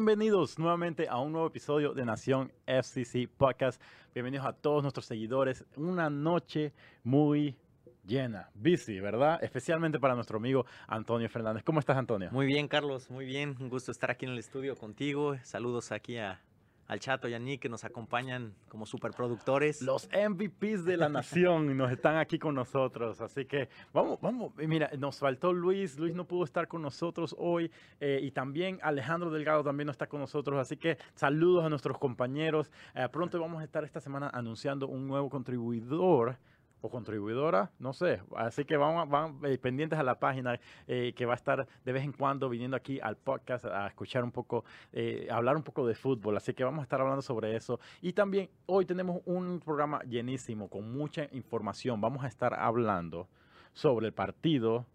Bienvenidos nuevamente a un nuevo episodio de Nación FCC Podcast. Bienvenidos a todos nuestros seguidores. Una noche muy llena, busy, ¿verdad? Especialmente para nuestro amigo Antonio Fernández. ¿Cómo estás, Antonio? Muy bien, Carlos, muy bien. Un gusto estar aquí en el estudio contigo. Saludos aquí a, al Chato y a que nos acompañan como superproductores. Los MVPs de la nación nos están aquí con nosotros. Así que vamos, vamos. Mira, nos faltó Luis. Luis no pudo estar con nosotros hoy. Eh, y también Alejandro Delgado también no está con nosotros. Así que saludos a nuestros compañeros. Eh, pronto vamos a estar esta semana anunciando un nuevo contribuidor o contribuidora, no sé. Así que vamos, eh, pendientes a la página eh, que va a estar de vez en cuando viniendo aquí al podcast a escuchar un poco, eh, hablar un poco de fútbol. Así que vamos a estar hablando sobre eso. Y también hoy tenemos un programa llenísimo con mucha información. Vamos a estar hablando sobre el partido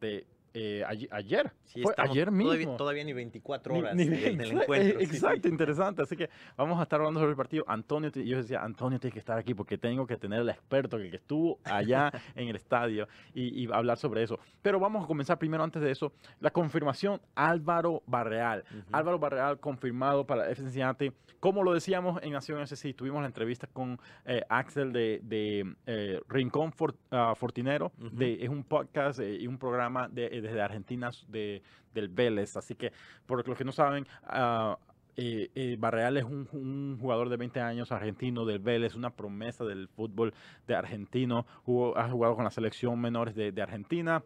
de eh, ayer, fue ayer mismo. Todavía, todavía, ni 24 horas ni, del encuentro. Exacto, interesante. Así que vamos a estar hablando sobre el partido. Antonio, yo decía, Antonio tiene que estar aquí porque tengo que tener el experto que, estuvo allá en el estadio y, hablar sobre eso. Pero vamos a comenzar primero, antes de eso, la confirmación Álvaro Barreal. Álvaro Barreal confirmado para FC. Como lo decíamos en Nación SC, tuvimos la entrevista con eh, Axel de, de eh, Rincón ah, Fortinero. de, es un podcast y un programa de desde Argentina, de, del Vélez. Así que, por los que no saben, uh, eh, eh, Barreal es un, jugador de 20 años argentino del Vélez, una promesa del fútbol de argentino. ha jugado con la selección menores de, de Argentina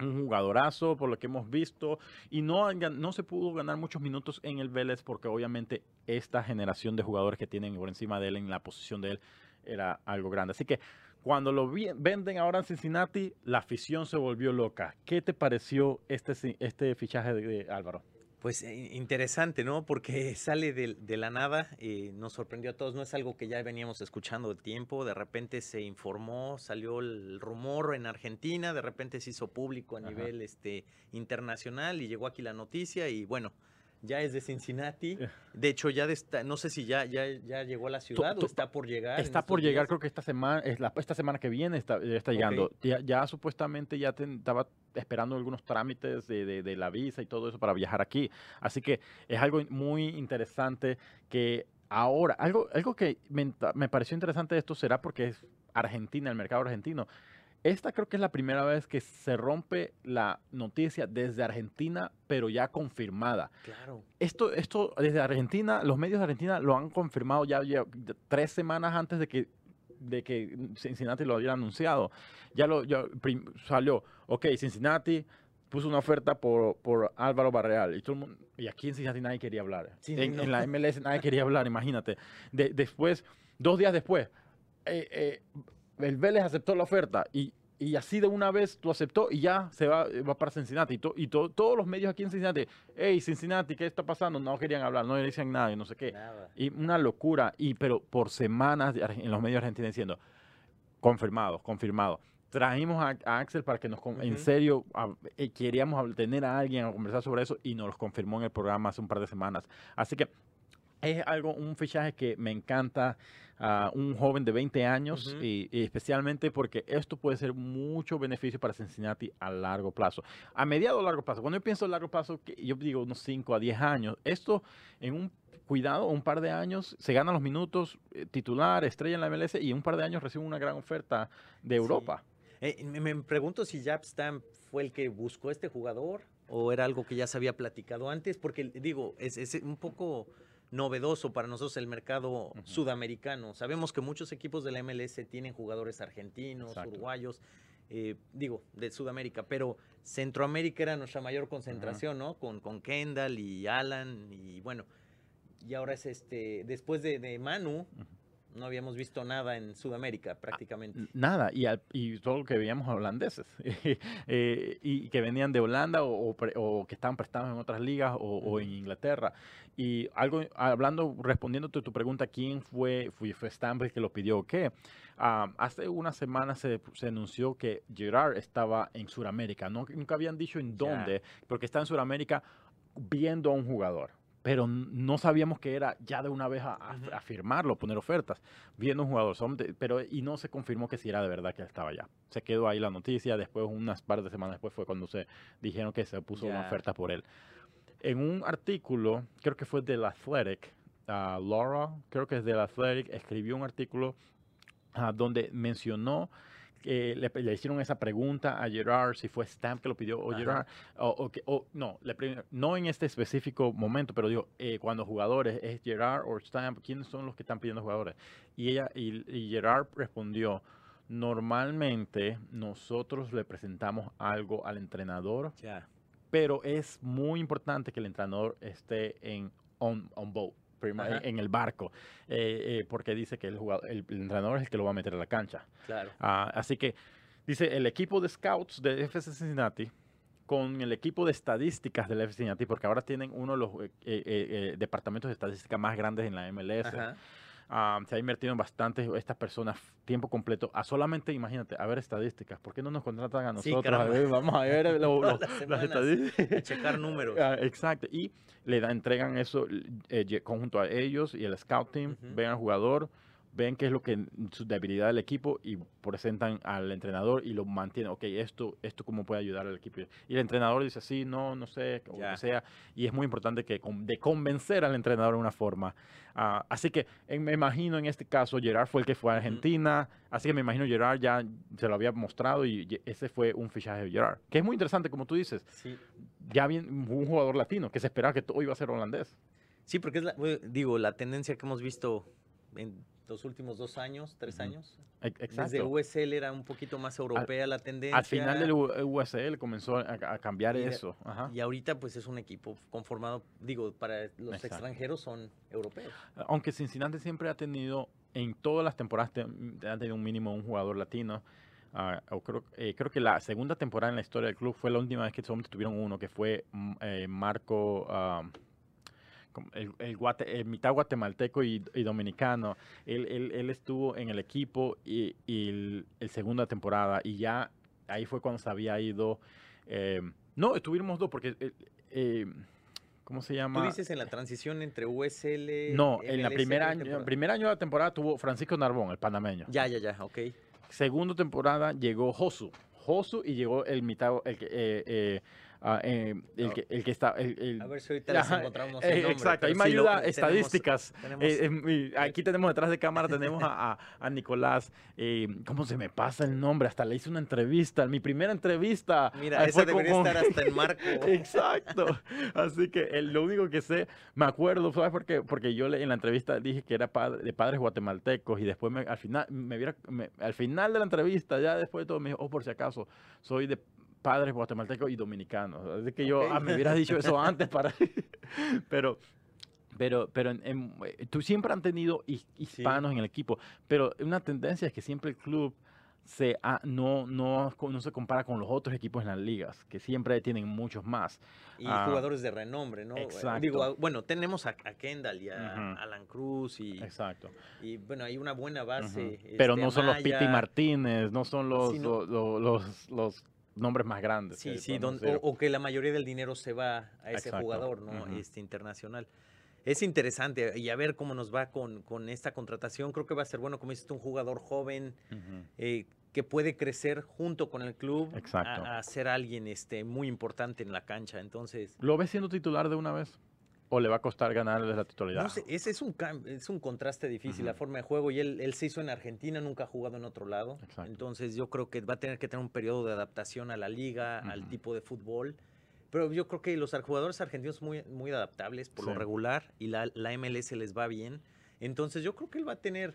un jugadorazo por lo que hemos visto y no, no se pudo ganar muchos minutos en el Vélez porque obviamente esta generación de jugadores que tienen por encima de él en la posición de él era algo grande. Así que cuando lo venden ahora en Cincinnati, la afición se volvió loca. ¿Qué te pareció este, este fichaje de, Álvaro? Pues eh, interesante, ¿no? Porque sale de, la nada, y nos sorprendió a todos, no es algo que ya veníamos escuchando de tiempo, de repente se informó, salió el rumor en Argentina, de repente se hizo público a nivel este, internacional y llegó aquí la noticia y bueno, ya es de Cincinnati. Eh. De hecho, ya no sé si ya, ya, ya llegó a la ciudad o está por llegar. Está por llegar, creo que esta semana, es la, esta semana que viene está, está llegando. Ya, supuestamente ya estaba esperando algunos trámites de, de, la visa y todo eso para viajar aquí. Así que es algo muy interesante que ahora, algo, algo que me, me pareció interesante de esto será porque es Argentina, el mercado argentino. Esta creo que es la primera vez que se rompe la noticia desde Argentina, pero ya confirmada. Claro. Esto, esto desde Argentina, los medios de Argentina lo han confirmado ya, tres semanas antes de que de que Cincinnati lo hubiera anunciado. Ya lo ya salió, ok, Cincinnati puso una oferta por, por Álvaro Barreal y, todo el mundo, y aquí en Cincinnati nadie quería hablar. en, la MLS nadie quería hablar, imagínate. después, dos días después, eh, eh, el Vélez aceptó la oferta y, así de una vez tú aceptó y ya se va, va para Cincinnati. Y, y todos los medios aquí en Cincinnati, hey, Cincinnati, ¿qué está pasando? No querían hablar, no le decían nada y no sé qué. Y una locura. Y pero por semanas en los medios argentinos diciendo, confirmado, confirmado. Trajimos a, Axel para que nos, en serio, eh, queríamos tener a alguien a conversar sobre eso y nos lo confirmó en el programa hace un par de semanas. Así que es algo, un fichaje que me encanta, a un joven de 20 años, y, especialmente porque esto puede ser mucho beneficio para Cincinnati a largo plazo. A mediado a largo plazo, cuando yo pienso a largo plazo, yo digo unos 5 a 10 años, esto en un cuidado, un par de años, se ganan los minutos, eh, titular, estrella en la MLS, y en un par de años recibe una gran oferta de Europa. Eh, me, pregunto si Jab Stamp fue el que buscó este jugador o era algo que ya se había platicado antes, porque digo, es, es un poco novedoso para nosotros el mercado sudamericano. Sabemos que muchos equipos de la MLS tienen jugadores argentinos, uruguayos, eh, digo, de Sudamérica, pero Centroamérica era nuestra mayor concentración, ¿no? Con, con Kendall y Alan y bueno, y ahora es este, después de, Manu, no habíamos visto nada en Sudamérica prácticamente. Nada, y, y todo lo que veíamos holandeses, eh, y que venían de Holanda o, que estaban prestados en otras ligas o, en Inglaterra. Y algo, hablando, respondiéndote a tu pregunta, ¿quién fue, fue, fue que lo pidió? ¿Qué? Ah, hace unas semanas se, anunció que Gerard estaba en Sudamérica. No, nunca habían dicho en dónde, porque está en Sudamérica viendo a un jugador pero no sabíamos que era ya de una vez a, firmarlo, poner ofertas, viendo un jugador, pero y no se confirmó que si era de verdad que estaba allá. Se quedó ahí la noticia, después unas par de semanas después fue cuando se dijeron que se puso una oferta por él. En un artículo, creo que fue del Athletic, ah, Laura, creo que es del Athletic, escribió un artículo ah, donde mencionó que le, le hicieron esa pregunta a Gerard, si fue Stamp que lo pidió o Ajá. Gerard, o, o o no, le no en este específico momento, pero digo, eh, cuando jugadores, ¿es Gerard o Stamp? ¿Quiénes son los que están pidiendo jugadores? Y ella, y, y Gerard respondió, normalmente nosotros le presentamos algo al entrenador, Ya. pero es muy importante que el entrenador esté en on, on boat, prima- en el barco, eh, eh, porque dice que el, jugador, el, el entrenador es el que lo va a meter a la cancha. Claro. Ah, así que dice el equipo de scouts de FC Cincinnati con el equipo de estadísticas del FC Cincinnati, porque ahora tienen uno de los eh, eh, departamentos de estadística más grandes en la MLS. Ajá. Ah, se ha invertido en bastantes estas personas tiempo completo a solamente, imagínate, a ver estadísticas. ¿Por qué no nos contratan a Sí, nosotros? A caramba. ver, vamos a ver lo- lo- las estadísticas. Checar números. Ah, exacto. Y le da, entregan eso eh, conjunto a ellos y el scout team, Ujú. ven al jugador, ven qué es lo que su debilidad del equipo y presentan al entrenador y lo mantienen. Ok, esto, esto cómo puede ayudar al equipo. Y el entrenador dice, sí, no, no sé, o lo que sea. Y es muy importante que de convencer al entrenador de una forma. Ah, así que en- me imagino en este caso Gerard fue el que fue a. Argentina. Así que me imagino Gerard ya se lo había mostrado y ese fue un fichaje de Gerard. Que es muy interesante, como tú dices Sí. ya bien un jugador latino que se esperaba que todo iba a ser holandés. Sí, porque es la, digo, la tendencia que hemos visto en los últimos dos años, tres años. E- Desde Exacto. USL era un poquito más europea la tendencia. Al final del USL comenzó a, a cambiar Y eso. Ajá. Y ahorita pues es un equipo conformado, digo, para los Exacto. extranjeros son europeos. Aunque Cincinnati siempre ha tenido, en todas las temporadas, te- ha tenido un mínimo un jugador latino. O creo, eh, creo que la segunda temporada en la historia del club fue la última vez que solamente tuvieron uno, que fue mm, eh, Marco, ah, el, el guate- el mitad guatemalteco y, y dominicano. Él, él- él estuvo en el equipo y, y el, el segunda temporada y ya ahí fue cuando se había ido. eh, no, estuvimos dos porque, eh, eh, ¿cómo se llama? Tú dices en la transición entre USL. No, en la MLS, primera ¿qué año, temporada? primer año de la temporada tuvo Francisco Narbón, el panameño. Ya, ya, ya, ok. Segundo temporada llegó Josu. Josu y llegó el mitad, el eh, eh, ah, eh, el, No. que, el que está... el- el- A ver si ahorita les encontramos eh, el nombre. exacto, ahí me ayuda tenemos- estadísticas. tenemos- Eh, eh, mi- aquí tenemos detrás de cámara, tenemos a, a- a Nicolás. eh, ¿Cómo se me pasa el nombre? Hasta le hice una entrevista, mi primera entrevista. Mira, esa debería estar hasta en marco. Exacto. Así que el- lo único que sé, me acuerdo, ¿sabes por qué? Porque yo en la entrevista dije que era padre- de padres guatemaltecos y después me- al final me viera, me- al final de la entrevista, ya después de todo, me dijo, oh, por si acaso, soy de padres guatemaltecos y dominicanos. Así que yo, Ok. ah, me hubieras dicho eso antes para... pero... Pero, pero en- en- eh, tú siempre han tenido his- hispanos en el equipo, pero una tendencia es que siempre el club se no, no, no se compara con los otros equipos en las ligas, que siempre tienen muchos más. Y Ah, jugadores de renombre, ¿no? Exacto. Digo, bueno, tenemos a, a Kendall y a Ujú. Alan Cruz y, Exacto. y, bueno, hay una buena base. Pero este, no son los Piti. Martínez, no son los, Sí, no. lo- lo- los, los nombres más grandes. Sí, sí, don- o, que la mayoría del dinero se va a ese Exacto. jugador, ¿no? Este internacional. Es interesante y a ver cómo nos va con, con esta contratación. Creo que va a ser bueno, como dices un jugador joven eh, que puede crecer junto con el club a, a ser alguien este, muy importante en la cancha. Entonces, ¿Lo ves siendo titular de una vez? ¿O le va a costar ganarle la titularidad? no sé, ese es un, es un contraste difícil, la Ujú. forma de juego. Y él, él se hizo en Argentina, nunca ha jugado en otro lado. Exacto. Entonces yo creo que va a tener que tener un periodo de adaptación a la liga, al Ujú. tipo de fútbol. Pero yo creo que los jugadores argentinos son muy, muy adaptables por lo regular y la, la MLS les va bien. Entonces yo creo que él va a tener,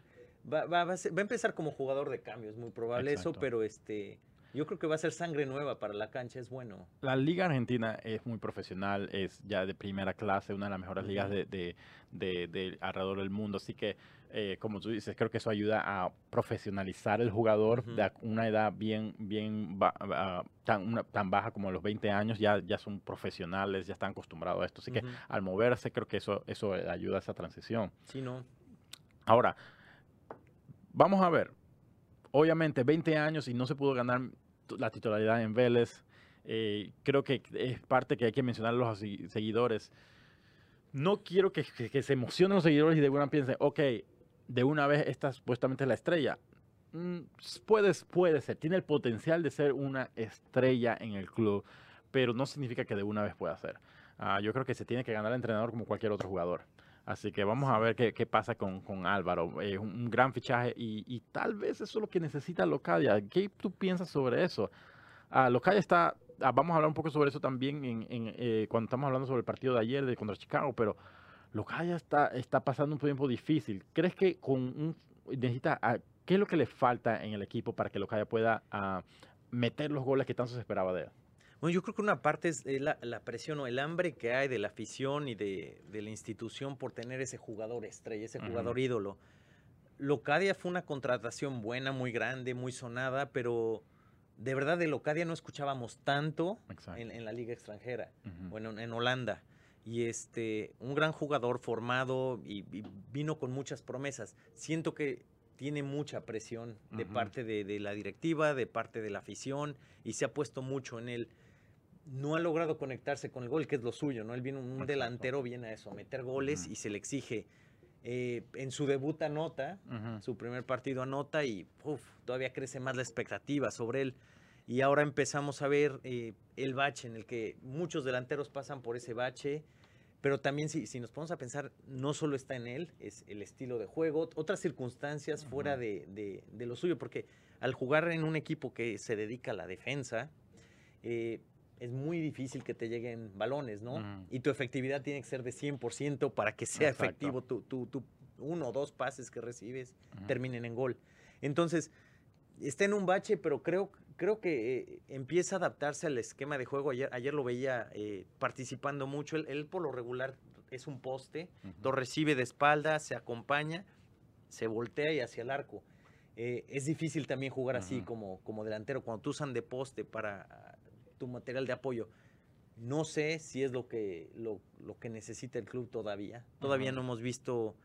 va, va- va a, ser- va a empezar como jugador de cambio, es muy probable eso, Exacto. pero este, yo creo que va a ser sangre nueva para la cancha, es bueno. La liga argentina es muy profesional, es ya de primera clase, una de las mejores ligas de, de- de- de alrededor del mundo. Así que, eh, como tú dices, creo que eso ayuda a profesionalizar el jugador de una edad bien, bien ba- tan, una- tan baja como los 20 años. Ya, ya son profesionales, ya están acostumbrados a esto. Así que al moverse, creo que eso, eso ayuda a esa transición. Sí, no. Ahora, vamos a ver. Obviamente, 20 años y no se pudo ganar la titularidad en Vélez. Eh, creo que es parte que hay que mencionar a los seguidores. No quiero que, se emocionen los seguidores y de una piensen, ok, de una vez esta supuestamente es la estrella. Mm, puede ser, tiene el potencial de ser una estrella en el club, pero no significa que de una vez pueda ser. Ah, yo creo que se tiene que ganar el entrenador como cualquier otro jugador. Así que vamos a ver qué, qué pasa con, con Álvaro. Es un, un gran fichaje y, y tal vez eso es lo que necesita Locadia. ¿Qué tú piensas sobre eso? Ah, Locadia está, ah, vamos a hablar un poco sobre eso también en, en, eh, cuando estamos hablando sobre el partido de ayer de contra Chicago, pero Locadia está, está pasando un tiempo difícil. ¿Crees que con un, necesita, ah, qué es lo que le falta en el equipo para que Locadia pueda ah, meter los goles que tanto se esperaba de él? Bueno, yo creo que una parte es eh, la, la presión o el hambre que hay de la afición y de, de la institución por tener ese jugador estrella, ese jugador ídolo. Locadia fue una contratación buena, muy grande, muy sonada, pero de verdad de Locadia no escuchábamos tanto en, en la liga extranjera, Ujú. bueno, en Holanda. Y este, un gran jugador formado y, y vino con muchas promesas. Siento que tiene mucha presión de Ujú. parte de, de la directiva, de parte de la afición, y se ha puesto mucho en él. No ha logrado conectarse con el gol, que es lo suyo, ¿no? Él viene un delantero, viene a eso, a meter goles y se le exige. Eh, en su debut anota, su primer partido anota y uf, todavía crece más la expectativa sobre él. Y ahora empezamos a ver eh, el bache en el que muchos delanteros pasan por ese bache, pero también si, si nos ponemos a pensar, no solo está en él, es el estilo de juego, otras circunstancias fuera de- de lo suyo, porque al jugar en un equipo que se dedica a la defensa, eh, es muy difícil que te lleguen balones, ¿no? Ujú. Y tu efectividad tiene que ser de 100% para que sea Exacto. efectivo tu, tu- tu uno o dos pases que recibes terminen en gol. Entonces, está en un bache, pero creo, creo que eh, empieza a adaptarse al esquema de juego. Ayer, ayer lo veía eh, participando mucho. Él, él por lo regular es un poste, lo recibe de espalda, se acompaña, se voltea y hacia el arco. Eh, es difícil también jugar así como, como delantero, cuando tú usan de poste para tu material de apoyo. No sé si es lo que, lo, lo que necesita el club todavía. Todavía no hemos visto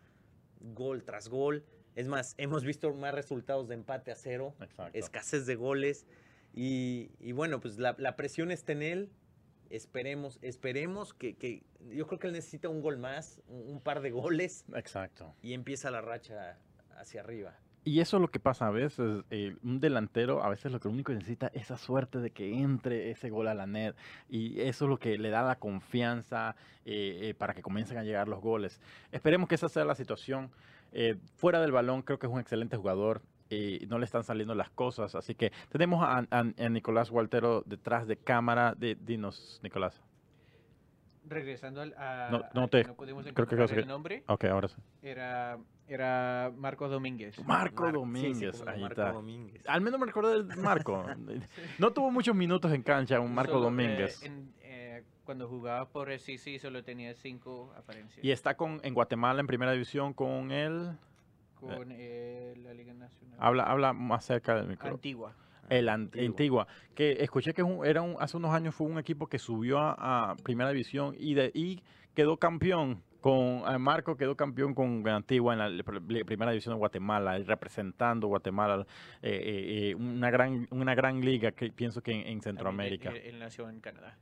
gol tras gol. Es más, hemos visto más resultados de empate a cero, Exacto. escasez de goles. Y, y bueno, pues la, la presión está en él. Esperemos, esperemos que, que- Yo creo que él necesita un gol más, un, un par de goles, Exacto. y empieza la racha hacia arriba. Y eso es lo que pasa a veces. eh, un delantero a veces lo que único que necesita es esa suerte de que entre ese gol a la net. Y eso es lo que le da la confianza eh, eh, para que comiencen a llegar los goles. Esperemos que esa sea la situación. Eh, fuera del balón creo que es un excelente jugador. eh, no le están saliendo las cosas. Así que tenemos a- a Nicolás Waltero detrás de cámara. De, dinos, Nicolás. Regresando al, a, No- no te- que pudimos creo que encontrar el nombre, Ok, ahora sí. era, era Marcos Domínguez. Marco Mar- sí, sí, Domínguez. no, ahí Marco está. Domínguez. Al menos me recordé de Marco. No tuvo muchos minutos en cancha un Marco Solo, eh, Domínguez. en- eh, cuando jugaba por el CC solo tenía cinco apariencias. Y está con, en Guatemala en primera división con él. con eh, la Liga Nacional. Habla, habla más cerca del micro. Antigua. El Ant- Antigua. Antigua. Que escuché que un- era un, hace unos años fue un equipo que subió a, a primera división y, de, y quedó campeón. Con eh, Marco quedó campeón con Antigua en la primera división de Guatemala, representando Guatemala, eh, eh, eh, una gran una gran liga que pienso que en, en Centroamérica. Él, nació en Canadá.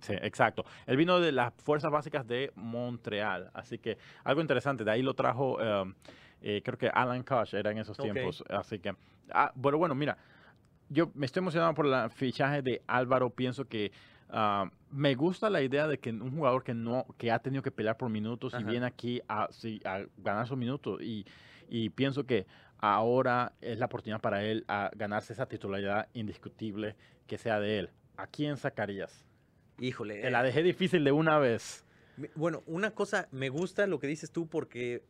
Sí, exacto. Él vino de las fuerzas básicas de Montreal, así que algo interesante. De ahí lo trajo, eh, creo que Alan Koch era en esos tiempos. Así que, ah, bueno, bueno, mira, yo me estoy emocionado por el fichaje de Álvaro. Pienso que ah, me gusta la idea de que un jugador que no, que ha tenido que pelear por minutos y viene aquí a, sí, a ganar sus minutos y, y pienso que ahora es la oportunidad para él a ganarse esa titularidad indiscutible que sea de él. ¿A quién sacarías? Híjole. Te eh, la dejé difícil de una vez. Bueno, una cosa, me gusta lo que dices tú porque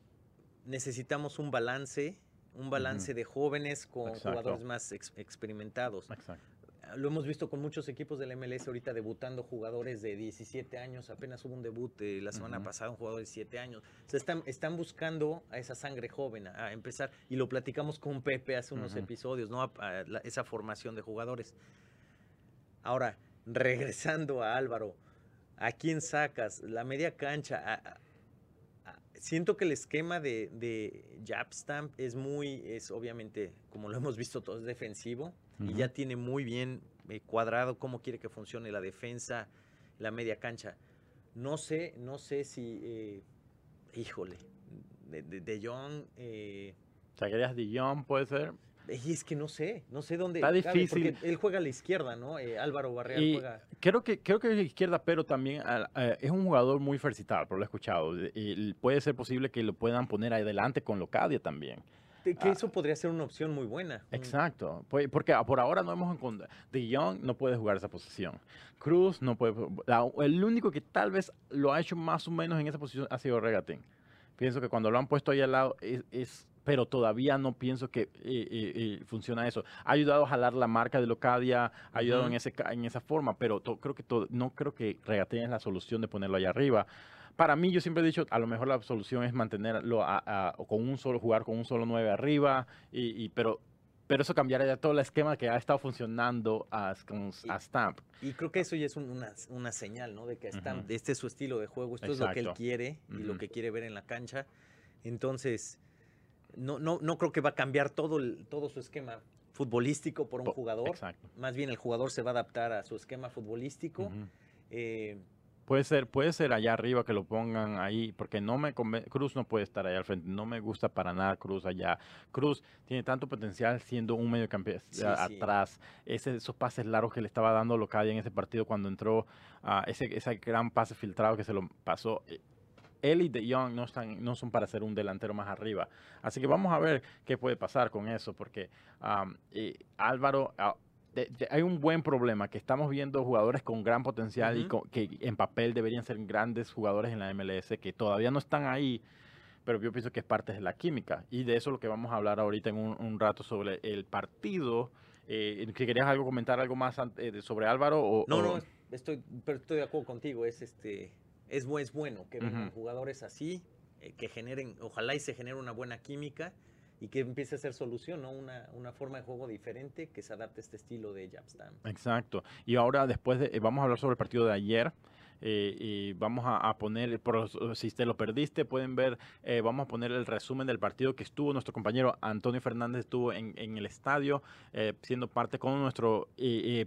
necesitamos un balance, un balance de jóvenes con Exacto. jugadores más ex- experimentados. Exacto. Lo hemos visto con muchos equipos del MLS ahorita debutando jugadores de 17 años, apenas hubo un debut eh, la semana pasada, un jugador de 7 años. O sea, están, están buscando a esa sangre joven, a, a empezar, y lo platicamos con Pepe hace unos episodios, ¿no? A- a la- esa formación de jugadores. Ahora, regresando a Álvaro, ¿a quién sacas? La media cancha. Siento que el esquema de, de Japstamp es muy, es obviamente, como lo hemos visto todos, defensivo. Y ya tiene muy bien eh, cuadrado cómo quiere que funcione la defensa, la media cancha. No sé, no sé si, eh, híjole, de, de, de Jong, eh, ¿Sacarías Dijon, puede ser? Y es que no sé, no sé dónde. Está cabe, difícil. porque él juega a la izquierda, ¿no? Eh, Álvaro Barreal Y juega. creo que creo que es de izquierda, pero también ah, es un jugador muy versatile, por lo he escuchado. Y- puede ser posible que lo puedan poner adelante con Locadia también. Que ah. eso podría ser una opción muy buena. un- Exacto, pues, porque por ahora no hemos encontrado. De Young no puede jugar esa posición. Cruz no puede. la- el único que tal vez lo ha hecho más o menos en esa posición ha sido Regatín. Pienso que cuando lo han puesto ahí al lado es. es- pero todavía no pienso que eh, eh, eh, funciona eso. Ha ayudado a jalar la marca de Locadia, ha ayudado en, ese, en esa forma, pero to- creo que to- no creo que Regatín es la solución de ponerlo allá arriba. Para mí, yo siempre he dicho, a lo mejor la solución es mantenerlo a- a- o con un solo, jugar con un solo 9 arriba, y, y- pero, pero eso cambiaría todo el esquema que ha estado funcionando a, Stamp. Y creo que eso ya es un- una, una señal, ¿no? De que Ujú. este es su estilo de juego, esto es lo que él quiere y lo que quiere ver en la cancha. Entonces, no, no, no creo que va a cambiar todo, el, todo su esquema futbolístico por un jugador. Exacto. Más bien el jugador se va a adaptar a su esquema futbolístico. Eh, Puede ser, puede ser allá arriba que lo pongan ahí, porque no me Cruz no puede estar allá al frente, no me gusta para nada Cruz allá. Cruz tiene tanto potencial siendo un mediocampista Sí, atrás. Ese, esos pases largos que le estaba dando Locadia en ese partido cuando entró, ah, ese, ese gran pase filtrado que se lo pasó. Él y De Jong no, están, no son para ser un delantero más arriba. Así que vamos a ver qué puede pasar con eso, porque eh, Álvaro, ah, de- de- hay un buen problema, que estamos viendo jugadores con gran potencial y que en papel deberían ser grandes jugadores en la MLS, que todavía no están ahí, pero yo pienso que es parte de la química. Y de eso es lo que vamos a hablar ahorita en un, un rato sobre el partido. Eh, ¿que ¿Querías algo comentar algo más eh, sobre Álvaro? O, no, o- no, estoy, pero estoy de acuerdo contigo. Es este, es, es bueno que vengan jugadores así, eh, que generen, ojalá y se genere una buena química y que empiece a ser solución, ¿no? Una, una forma de juego diferente que se adapte a este estilo de Japstam. Exacto. Y ahora después de, eh, vamos a hablar sobre el partido de ayer. Eh, y vamos a, a poner, por- si te lo perdiste, pueden ver, eh, vamos a poner el resumen del partido que estuvo nuestro compañero Antonio Fernández, estuvo en, en el estadio, eh, siendo parte con nuestro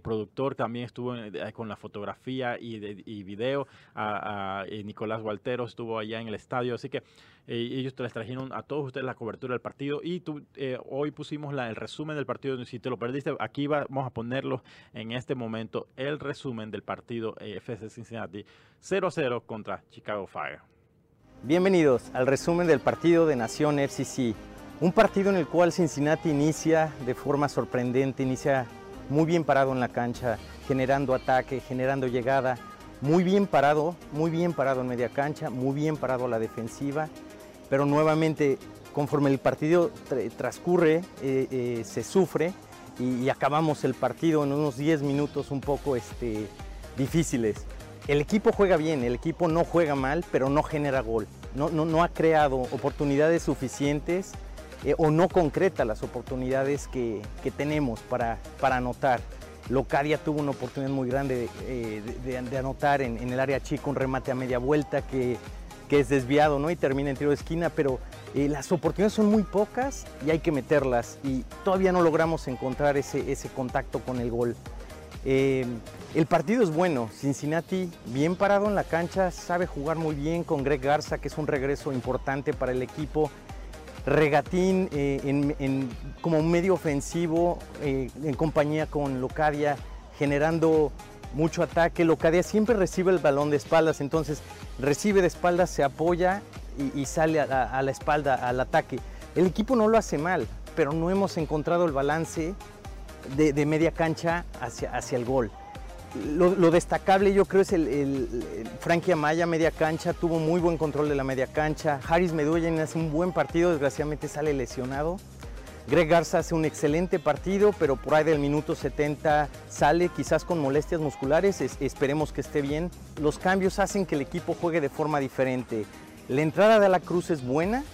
productor, también estuvo en- eh, con la fotografía y, de, y video, a, a- Nicolás Gualtero estuvo allá en el estadio, así que eh, ellos les trajeron a todos ustedes la cobertura del partido y tú, eh, hoy pusimos la- el resumen del partido, si te lo perdiste, aquí va- vamos a ponerlo en este momento, el resumen del partido eh, FC Cincinnati 0-0 contra Chicago Fire. Bienvenidos al resumen del partido de Nación FCC, un partido en el cual Cincinnati inicia de forma sorprendente, inicia muy bien parado en la cancha, generando ataque, generando llegada, muy bien parado, muy bien parado en media cancha, muy bien parado a la defensiva, pero nuevamente conforme el partido tra- transcurre, eh, eh, se sufre y, acabamos el partido en unos 10 minutos un poco este, difíciles. El equipo juega bien, el equipo no juega mal, pero no genera gol. No, no, no ha creado oportunidades suficientes eh, o no concreta las oportunidades que, que tenemos para, para anotar. Locadia tuvo una oportunidad muy grande de, de- de anotar en, en el área chica, un remate a media vuelta que, que es desviado ¿no? y termina en tiro de esquina, pero eh, las oportunidades son muy pocas y hay que meterlas y todavía no logramos encontrar ese, ese contacto con el gol. Eh, el partido es bueno, Cincinnati bien parado en la cancha, sabe jugar muy bien con Greg Garza, que es un regreso importante para el equipo. Regatín eh, en- como medio ofensivo eh, en compañía con Locadia, generando mucho ataque. Locadia siempre recibe el balón de espaldas, entonces recibe de espaldas, se apoya y, sale a, la espalda al ataque. El equipo no lo hace mal, pero no hemos encontrado el balance de, media cancha hacia, hacia el gol. Lo, destacable yo creo es el, Frankie Amaya, media cancha, tuvo muy buen control de la media cancha. Harris Medullin hace un buen partido, desgraciadamente sale lesionado. Greg Garza hace un excelente partido, pero por ahí del minuto 70 sale quizás con molestias musculares, es- esperemos que esté bien. Los cambios hacen que el equipo juegue de forma diferente. La entrada de la Cruz es buena,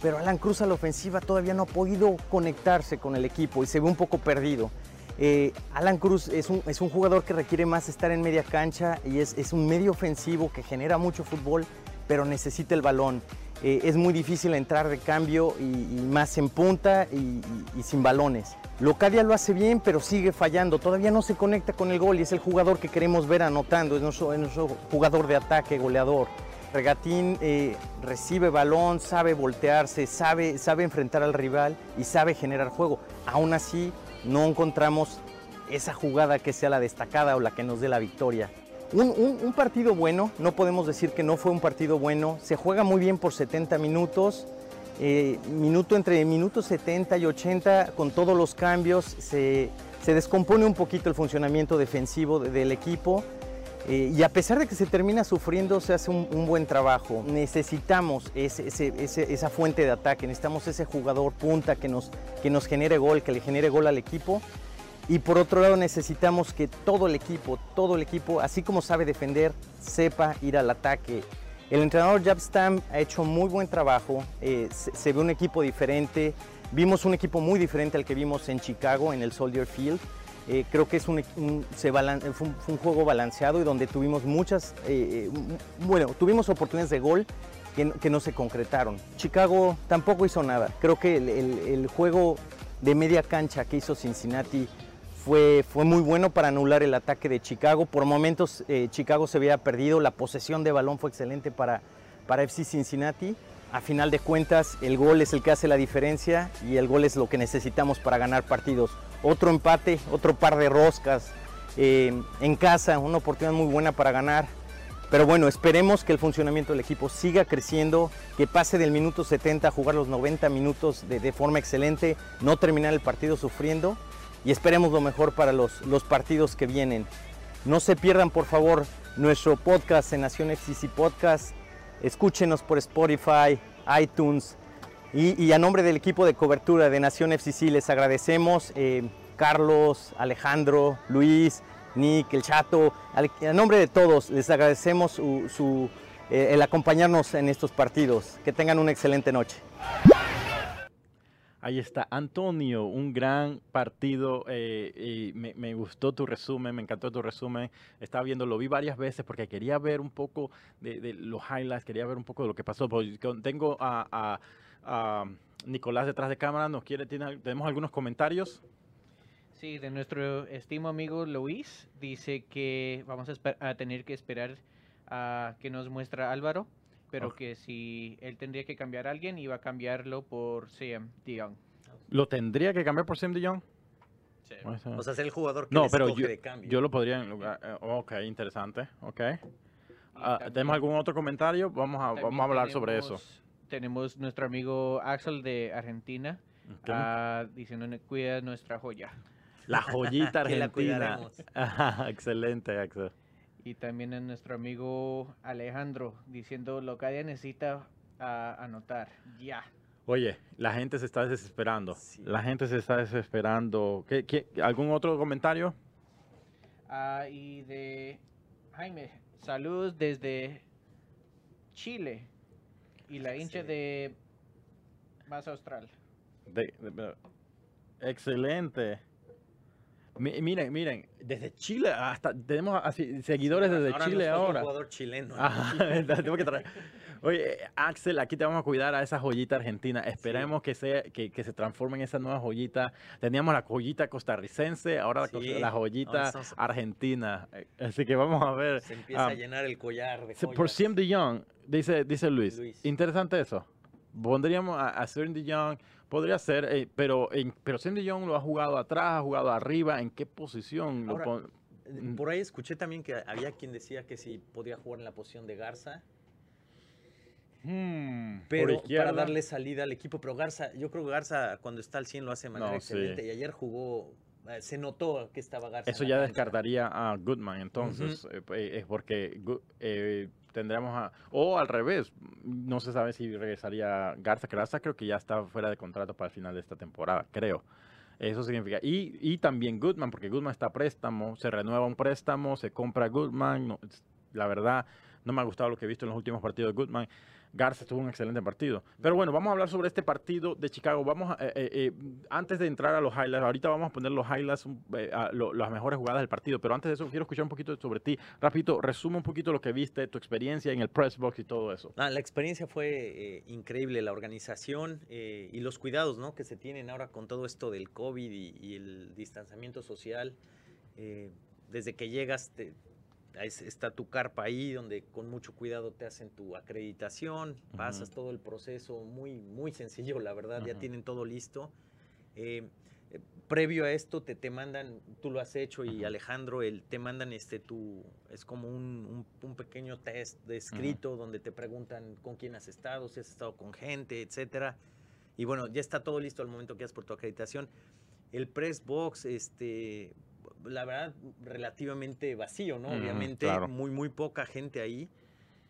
pero Alan Cruz a la ofensiva todavía no ha podido conectarse con el equipo y se ve un poco perdido. Eh, Alan Cruz es un, es un jugador que requiere más estar en media cancha y es, es un medio ofensivo que genera mucho fútbol, pero necesita el balón. Eh, es muy difícil entrar de cambio y, más en punta y, sin balones. Locadia lo hace bien, pero sigue fallando. Todavía no se conecta con el gol y es el jugador que queremos ver anotando, es nuestro, es nuestro jugador de ataque, goleador. Regatín eh, recibe balón, sabe voltearse, sabe, sabe enfrentar al rival y sabe generar juego. Aún así, no encontramos esa jugada que sea la destacada o la que nos dé la victoria. Un, un- partido bueno, no podemos decir que no fue un partido bueno. Se juega muy bien por 70 minutos. eh, minuto entre minutos 70 y 80, con todos los cambios, se, se descompone un poquito el funcionamiento defensivo de- del equipo. Eh, y a pesar de que se termina sufriendo, se hace un, buen trabajo. Necesitamos esa fuente de ataque, necesitamos ese jugador punta que nos, que nos genere gol, que le genere gol al equipo. Y por otro lado necesitamos que todo el equipo, todo el equipo, así como sabe defender, sepa ir al ataque. El entrenador Jab Stam ha hecho muy buen trabajo, eh, se, se ve un equipo diferente, vimos un equipo muy diferente al que vimos en Chicago, en el Soldier Field. Eh, creo que es un, un- se balan- fue, un, fue un juego balanceado y donde tuvimos muchas, eh, eh, bueno, tuvimos oportunidades de gol que, que no se concretaron. Chicago tampoco hizo nada. Creo que el, el- el juego de media cancha que hizo Cincinnati fue, muy bueno para anular el ataque de Chicago. Por momentos eh, Chicago se había perdido, la posesión de balón fue excelente para, para FC Cincinnati. A final de cuentas, el gol es el que hace la diferencia y el gol es lo que necesitamos para ganar partidos. Otro empate, otro par de roscas eh, en casa, una oportunidad muy buena para ganar. Pero bueno, esperemos que el funcionamiento del equipo siga creciendo, que pase del minuto 70 a jugar los 90 minutos de forma excelente, no terminar el partido sufriendo y esperemos lo mejor para los, los partidos que vienen. No se pierdan por favor nuestro podcast en Nación FCC Podcast. Escúchenos por Spotify, iTunes y, a nombre del equipo de cobertura de Nación FCC les agradecemos eh, Carlos, Alejandro, Luis, Nick, el Chato. A nombre de todos les agradecemos su, eh, el acompañarnos en estos partidos. Que tengan una excelente noche. Ahí está, Antonio, un gran partido. eh, y me, gustó tu resumen, me encantó tu resumen. Estaba viendo, lo vi varias veces porque quería ver un poco de, los highlights, quería ver un poco de lo que pasó. con- Tengo a, Nicolás detrás de cámara, nos quiere, tiene- tenemos algunos comentarios. Sí, de nuestro estimo amigo Luis, dice que vamos a, a tener que esperar a que nos muestra Álvaro, pero que si él tendría que cambiar a alguien, iba a cambiarlo por Sam Dion. ¿Lo tendría que cambiar por Sim de Jong? O sea, es el jugador que No, pero yo, de cambio. yo lo podría en lugar. eh, ok, interesante. Ok. Ah, ¿Tenemos algún otro comentario? Vamos a, vamos a hablar sobre eso. tenemos- Tenemos nuestro amigo Axel de Argentina Ok. ah, diciendo cuida nuestra joya. La joyita Que la argentina. Ajá, excelente, Axel. Y también a nuestro amigo Alejandro diciendo Locadia necesita ah, anotar ya. Oye, la gente se está desesperando. Sí. La gente se está desesperando. ¿Qué, qué, algún otro comentario? Ah, y de Jaime, saludos desde Chile y la hincha Sí. de más austral. De- excelente. Mi- miren, miren, desde Chile hasta tenemos así, seguidores desde Ahora Chile ahora. Un jugador chileno. ¿no? Ajá, tengo que traer. Oye, Axel, aquí te vamos a cuidar a esa joyita argentina. Esperemos que, sea, que, que se transforme en esa nueva joyita. Teníamos la joyita costarricense, ahora la cos- Sí, la, joyita argentina. Eh, Así que vamos a ver. Se empieza Ah, a llenar el collar de Se- Por joyas. Sim de Jong, dice, dice Luis. Luis. Interesante eso. Pondríamos a, a Sim de Jong, podría ser, eh, pero, en, pero Sim de Jong lo ha jugado atrás, ha jugado arriba. ¿En qué posición lo pon- Eh, Por ahí escuché también que había quien decía que si podía jugar en la posición de Garza, Hmm, pero para darle salida al equipo. Pero Garza, yo creo que Garza cuando está al 100 lo hace de manera No, sí. excelente. Y ayer jugó, se notó que estaba Garza. Eso ya descartaría a Goodman, entonces, eh, eh, es porque eh, tendríamos a... O al revés, no se sabe si regresaría Garza. Garza creo que ya está fuera de contrato para el final de esta temporada, creo. Eso significa. Y, y también Goodman, porque Goodman está a préstamo, se renueva un préstamo, se compra Goodman. no, la verdad, no me ha gustado lo que he visto en los últimos partidos de Goodman. Garza tuvo un excelente partido. Pero bueno, vamos a hablar sobre este partido de Chicago. Vamos a, eh, eh, eh, antes de entrar a los highlights, ahorita vamos a poner los highlights, las mejores jugadas del partido. Pero antes de eso, quiero escuchar un poquito sobre ti. Rapidito, resume un poquito lo que viste, tu experiencia en el press box y todo eso. Ah, la experiencia fue increíble, la organización y los cuidados ¿no? que se tienen ahora con todo esto del COVID y, el distanciamiento social. Desde que llegas te, es- está tu carpa ahí donde con mucho cuidado te hacen tu acreditación, pasas Ujú. todo el proceso muy, muy sencillo, la verdad, ya Ujú. tienen todo listo. Eh, eh, previo a esto te, te mandan, tú lo has hecho y Ujú. Alejandro, el, te mandan este tu, es como un, un- un pequeño test de escrito donde te preguntan con quién has estado, si has estado con gente, etcétera. Y bueno, ya está todo listo al momento que has por tu acreditación. El press box, este, la verdad, relativamente vacío, ¿no? Obviamente, claro. muy, muy poca gente ahí.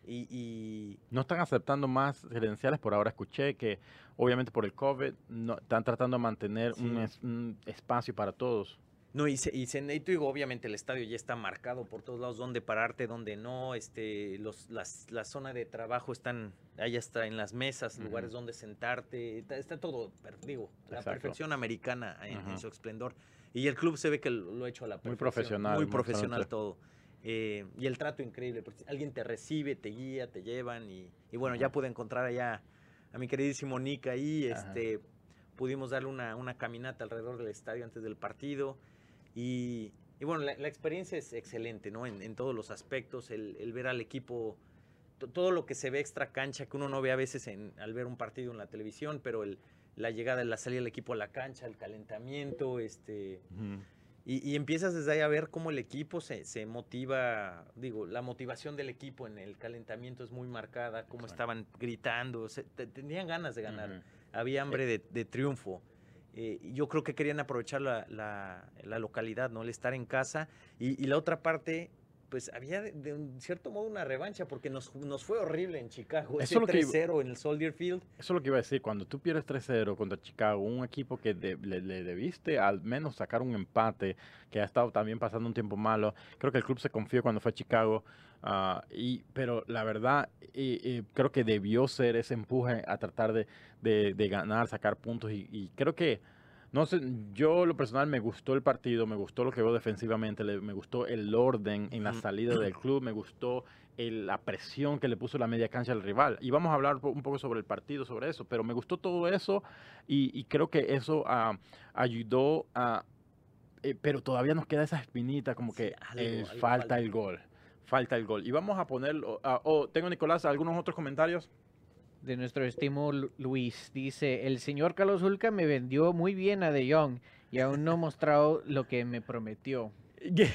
Y, y No están aceptando más credenciales por ahora. Escuché que, obviamente, por el COVID, no, están tratando de mantener un, Sí. es- un espacio para todos. No, y, se, y se- y obviamente el estadio ya está marcado por todos lados, dónde pararte, dónde no, este, los, las, la zona de trabajo están, ahí está en las mesas, lugares donde sentarte, está, está todo, digo, la perfección americana en, su esplendor. Y el club se ve que lo ha hecho a la perfección. profesional, Muy muy profesional todo. Eh, y el trato increíble, porque alguien te recibe, te guía, te llevan, y, y bueno, ya pude encontrar allá a mi queridísimo Nick ahí, Ajá. este, pudimos darle una, una caminata alrededor del estadio antes del partido. Y, y bueno, la, la experiencia es excelente, ¿no? En, en todos los aspectos, el, el ver al equipo, to- todo lo que se ve extra cancha, que uno no ve a veces en, al ver un partido en la televisión, pero el, la llegada, la salida del equipo a la cancha, el calentamiento, este... Y, y empiezas desde ahí a ver cómo el equipo se, se motiva, digo, la motivación del equipo en el calentamiento es muy marcada, cómo Exacto. estaban gritando, se- te- tenían ganas de ganar había hambre de, de triunfo. Eh, yo creo que querían aprovechar la, la- la localidad, ¿no? El estar en casa. Y, y la otra parte, pues había de, de un cierto modo una revancha, porque nos, nos fue horrible en Chicago. Eso Ese es lo que iba- 3-0 en el Soldier Field. Eso es lo que iba a decir. Cuando tú pierdes 3-0 contra Chicago, un equipo que de- le, le debiste al menos sacar un empate, que ha estado también pasando un tiempo malo, creo que el club se confió cuando fue a Chicago. ah, y, pero la verdad, creo que debió ser ese empuje a tratar de, de- de ganar, sacar puntos. Y, y creo que, no sé, yo lo personal me gustó el partido, me gustó lo que veo defensivamente, le- me gustó el orden en la salida del club, me gustó el- la presión que le puso la media cancha al rival. Y vamos a hablar un poco sobre el partido, sobre eso, pero me gustó todo eso y, y creo que eso ah, ayudó a... eh, pero todavía nos queda esa espinita, como Sí, que algo- eh, algo falta, el gol. Falta el gol. Y vamos a ponerlo... ah, oh, tengo, Nicolás, algunos otros comentarios. De nuestro estimo Lu- Luis. Dice, el señor Carlos Hulca me vendió muy bien a De Jong y aún no ha mostrado lo que me prometió. ¿Qué-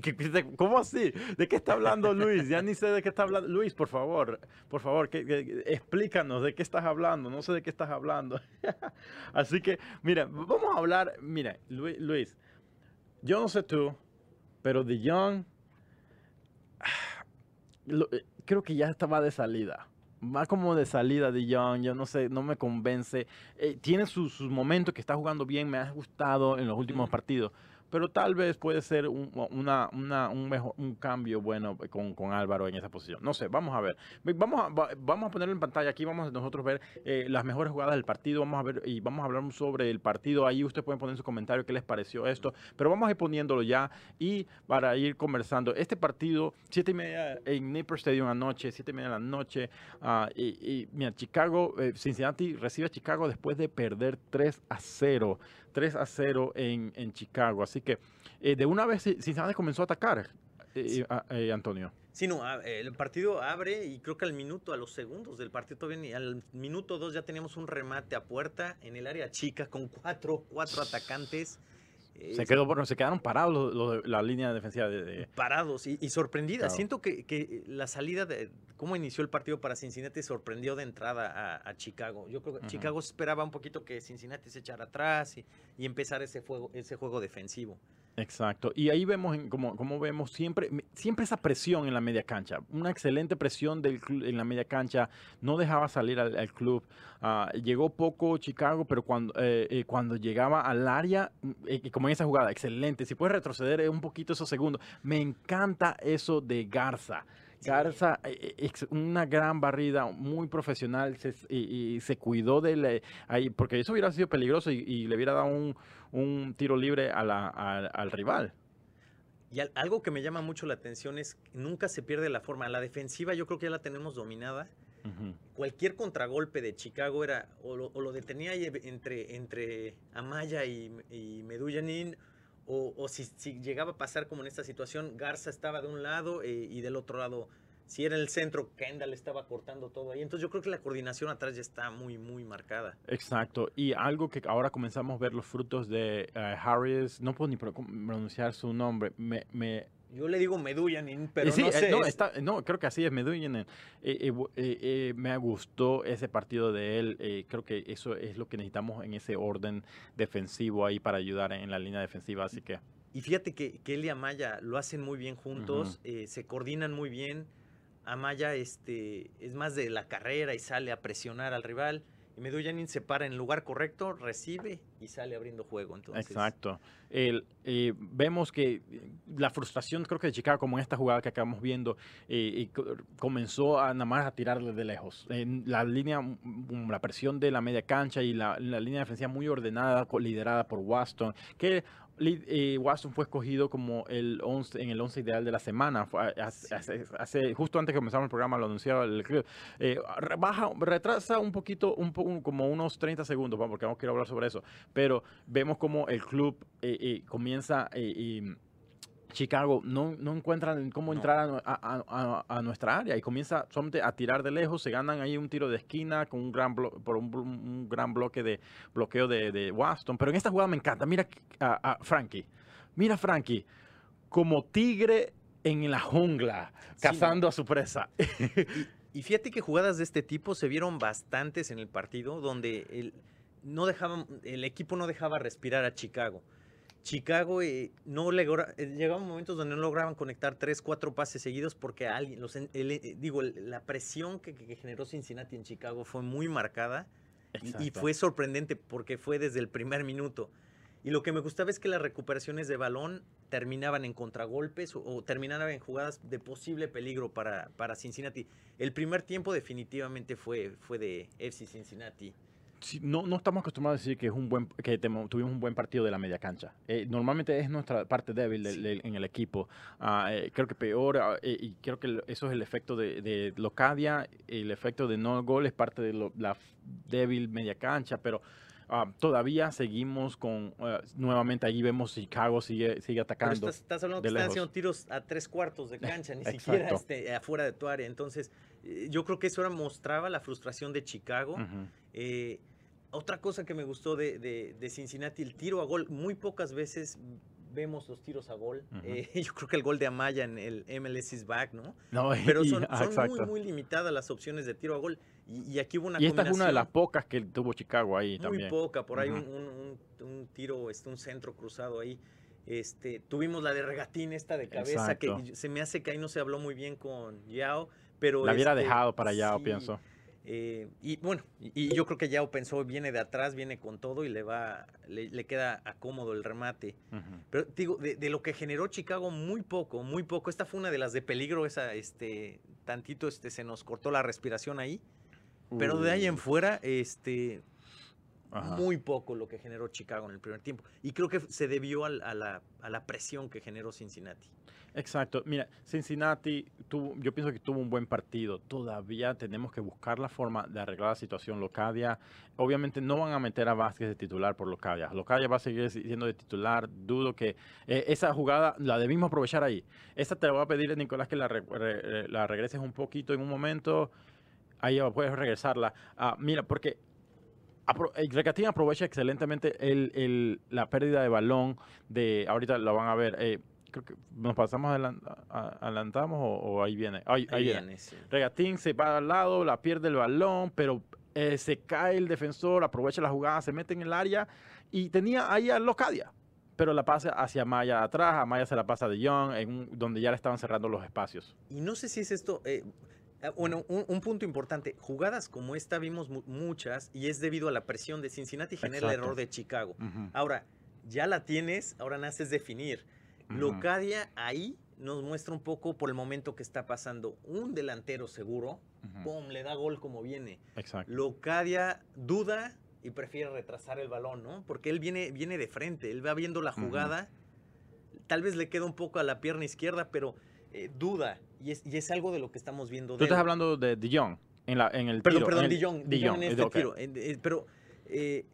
qué- qué- ¿Cómo así? ¿De qué está hablando Luis? Ya ni sé de qué está hablando. Luis, por favor, por favor, explícanos de qué estás hablando. No sé de qué estás hablando. así que, mira, vamos a hablar. Mira, Lu- Luis, yo no sé tú, pero De Jong, eh, creo que ya estaba de salida. Va como de salida de Young, yo no sé, no me convence. Eh, tiene sus, sus momentos que está jugando bien, me ha gustado en los últimos partidos, pero tal vez puede ser un, una, una- un, mejor, un cambio bueno con, con Álvaro en esa posición. No sé, vamos a ver. Ve- Vamos a, va- vamos a ponerlo en pantalla, aquí vamos a nosotros ver eh, las mejores jugadas del partido, vamos a ver y vamos a hablar sobre el partido, ahí ustedes pueden poner en su comentario qué les pareció esto, pero vamos a ir poniéndolo ya y para ir conversando. Este partido, siete y media en Nipper Stadium anoche, siete y media de la noche, ah, y, y, mira, Chicago, eh, Cincinnati recibe a Chicago después de perder 3 a 0, 3 a 0 en, en Chicago, así que eh, de una vez Cincinnati comenzó a atacar, eh, eh, Antonio. Sí, no, el partido abre y creo que al minuto, a los segundos del partido, todavía ni- al minuto dos ya teníamos un remate a puerta en el área chica con cuatro, cuatro atacantes. Eh, Se, quedó, bueno, se quedaron parados la línea defensiva de... de- parados y, y sorprendidas. Claro. Siento que, que la salida de cómo inició el partido para Cincinnati sorprendió de entrada a, a Chicago. Yo creo que. Chicago esperaba un poquito que Cincinnati se echara atrás y, y empezar ese juego, ese juego defensivo. Exacto. Y ahí vemos, en- como, como vemos, siempre, siempre esa presión en la media cancha. Una excelente presión del clu- en la media cancha. No dejaba salir al, club. Ah, llegó poco Chicago, pero cuando, eh, eh, cuando llegaba al área, eh, como en esa jugada, excelente. Si puedes retroceder eh, un poquito esos segundos. Me encanta eso de Garza. Garza, eh, eh, ex- una gran barrida, muy profesional, se, y, y se cuidó de la- ahí, porque eso hubiera sido peligroso y, y le hubiera dado un, un tiro libre a la- al- al rival. Y al- algo que me llama mucho la atención es que nunca se pierde la forma. La defensiva yo creo que ya la tenemos dominada. Cualquier contragolpe de Chicago era o lo, o lo detenía ahí entre, entre Amaya y, y Medullanin o, o si, llegaba a pasar como en esta situación, Garza estaba de un lado eh, y del otro lado, si era el centro, Kendall estaba cortando todo ahí. Entonces yo creo que la coordinación atrás ya está muy, muy marcada. Exacto. Y algo que ahora comenzamos a ver los frutos de eh, Harris, no puedo ni pro- pronunciar su nombre, me Yo le digo Medullanin, pero Sí, no eh, sé. no, es- está- no, creo que así es Medellín. eh, eh, eh, eh, me gustó ese partido de él. eh, creo que eso es lo que necesitamos en ese orden defensivo ahí para ayudar en la línea defensiva. Así que Y fíjate que, que él y Amaya lo hacen muy bien juntos, eh, se coordinan muy bien. Amaya este, es más de la carrera y sale a presionar al rival. Y Medullanin se para en el lugar correcto, recibe y sale abriendo juego. Exacto. Eh, vemos que eh, la frustración, creo que de Chicago, como en esta jugada que acabamos viendo, eh, comenzó a nada más a tirar desde lejos. La línea, mm, la presión de la media cancha y la, la línea defensiva muy ordenada, liderada por Waston, que eh, Waston fue escogido como el 11, en el 11 ideal de la semana. Hace, hace- hace- justo antes que comenzamos el programa lo anunciaba el club. Eh, baja, retrasa un poquito, un, un- como unos 30 segundos, porque no quiero hablar sobre eso pero vemos como el club eh, eh, comienza eh, y Chicago no, no encuentran cómo No. entrar a, nu- a- a- a- a nuestra área y comienza solamente a tirar de lejos, se ganan ahí un tiro de esquina con un gran blo- por un, gran bloque de bloqueo de, de Waston, pero en esta jugada me encanta, mira a, Frankie, mira a Frankie como tigre en la jungla, Sí, cazando a su presa. Y fíjate que jugadas de este tipo se vieron bastantes en el partido, donde el, no dejaban, el equipo no dejaba respirar a Chicago. Chicago eh, no logra, eh, llegaban momentos donde no lograban conectar tres, cuatro pases seguidos porque alguien, los, en- el- eh, digo, la presión que, que generó Cincinnati en Chicago fue muy marcada y- fue sorprendente porque fue desde el primer minuto. Y lo que me gustaba es que las recuperaciones de balón terminaban en contragolpes o, o terminaban en jugadas de posible peligro para, para Cincinnati. El primer tiempo definitivamente fue, fue de FC Cincinnati. No, no estamos acostumbrados a decir que es un buen que tuvimos un buen partido de la media cancha. Eh, normalmente es nuestra parte débil Sí. en el equipo. Ah, eh, creo que peor, ah, eh, y creo que eso es el efecto de, de Locadia, el efecto de no gol es parte de lo- la débil media cancha, pero ah, todavía seguimos con, nuevamente allí vemos Chicago sigue, sigue Pero atacando. estás, estás hablando de que están haciendo tiros a tres cuartos de cancha, ni siquiera este, afuera de tu área. Entonces, yo creo que eso era, mostraba la frustración de Chicago. Otra cosa que me gustó de, de- de Cincinnati, el tiro a gol. Muy pocas veces vemos los tiros a gol. Eh, yo creo que el gol de Amaya en el MLS is back, ¿no? No, Pero son, ah, son muy, muy limitadas las opciones de tiro a gol. Y, y aquí hubo una y esta es una de las pocas que tuvo Chicago ahí muy también. poca. Por ahí Ujú. un, un- un- un tiro, este, un centro cruzado ahí. Este, tuvimos la de regatín esta de cabeza Exacto. que se me hace que ahí no se habló muy bien con Yao, pero La hubiera este, dejado para allá, sí, pienso. Eh, y bueno, y, yo creo que Yao pensó, viene de atrás, viene con todo y le va, le, le queda acómodo el remate. Pero digo, de, de lo que generó Chicago, muy poco, muy poco. Esta fue una de las de peligro, esa, este, tantito, este, se nos cortó la respiración ahí. Pero de ahí en fuera, este, ajá. muy poco lo que generó Chicago en el primer tiempo. Y creo que se debió a, la, a la presión que generó Cincinnati. Exacto. Mira, Cincinnati, tuvo, yo pienso que tuvo un buen partido. Todavía tenemos que buscar la forma de arreglar la situación. Locadia, obviamente no van a meter a Vázquez de titular por Locadia. Locadia va a seguir siendo de titular. Dudo que eh, esa jugada la debimos aprovechar ahí. Esa te la voy a pedir, Nicolás, que la, re- re- la regreses un poquito en un momento. Ahí puedes regresarla. Ah, mira, porque apro- el Recatín aprovecha excelentemente el, el- la pérdida de balón de, ahorita lo van a ver, eh, creo que nos pasamos, adelantamos o, o ahí viene, ahí, ahí viene. viene, sí. Regatín se va al lado, la pierde el balón, pero eh, se cae el defensor, aprovecha la jugada, se mete en el área y tenía ahí a Locadia. Pero la pasa hacia Maya atrás, a Maya se la pasa de Young, en un- donde ya le estaban cerrando los espacios. Y no sé si es esto. eh, ah, bueno, un, un punto importante. Jugadas como esta vimos mu- muchas y es debido a la presión de Cincinnati genera el error de Chicago. Ujú, Ahora, ya la tienes, ahora naces definir. Locadia ahí nos muestra un poco por el momento que está pasando. Un delantero seguro, Ujú, ¡pum! le da gol como viene. Exacto. Locadia duda y prefiere retrasar el balón, ¿no? Porque él viene, viene de frente, él va viendo la jugada, tal vez le queda un poco a la pierna izquierda, pero eh, duda, y es, y es algo de lo que estamos viendo. Tú de estás él. hablando de Dijon en, la, en el Perdón, tiro. perdón, Dijon, Dijon, en este ok. tiro. eh, pero Eh,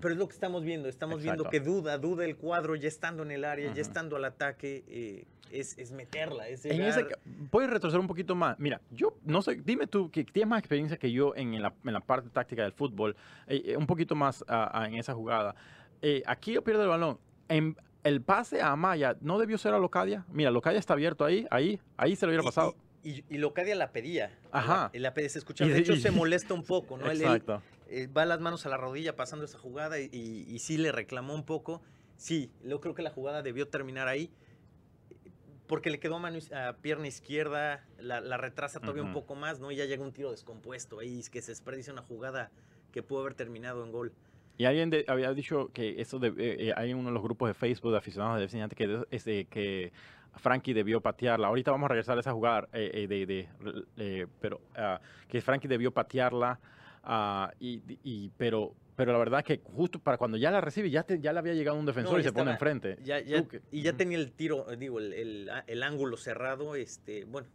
pero es lo que estamos viendo. Estamos viendo que duda, duda el cuadro, ya estando en el área, ya estando al ataque, eh, es, es meterla. Es En ese, puedes retroceder un poquito más. Mira, yo no sé, dime tú que tienes más experiencia que yo en la, en la parte táctica del fútbol, eh, eh, un poquito más ah, ah, en esa jugada. Aquí yo pierdo el balón. En, el pase a Amaya no debió ser a Locadia. Mira, Locadia está abierto ahí, ahí, ahí se lo hubiera pasado. Y, y, y Locadia la pedía. Ajá. La, la pedía, se escucha. Y De hecho, y- se molesta un poco, ¿no? Él- él, Exacto. Eh, va las manos a la rodilla pasando esa jugada y, y- y sí le reclamó un poco. Sí, yo creo que la jugada debió terminar ahí. Porque le quedó a, mano a pierna izquierda, la, la retrasa todavía un poco más, ¿no? Y ya llega un tiro descompuesto ahí, es que se desperdicia una jugada que pudo haber terminado en gol. Y alguien de- había dicho que eso de, eh, eh, hay uno de los grupos de Facebook de aficionados de Cincinnati que, este, que Frankie debió patearla. Ahorita vamos a regresar a esa jugada, eh, de, de- pero ah, que Frankie debió patearla. Ah, y, y- pero, pero la verdad que justo para cuando ya la recibe, ya, te- ya le había llegado un defensor No, y se pone enfrente. Ya, ya- Tú que- y ya tenía el tiro, eh, digo, el, el- el ángulo cerrado, este, bueno,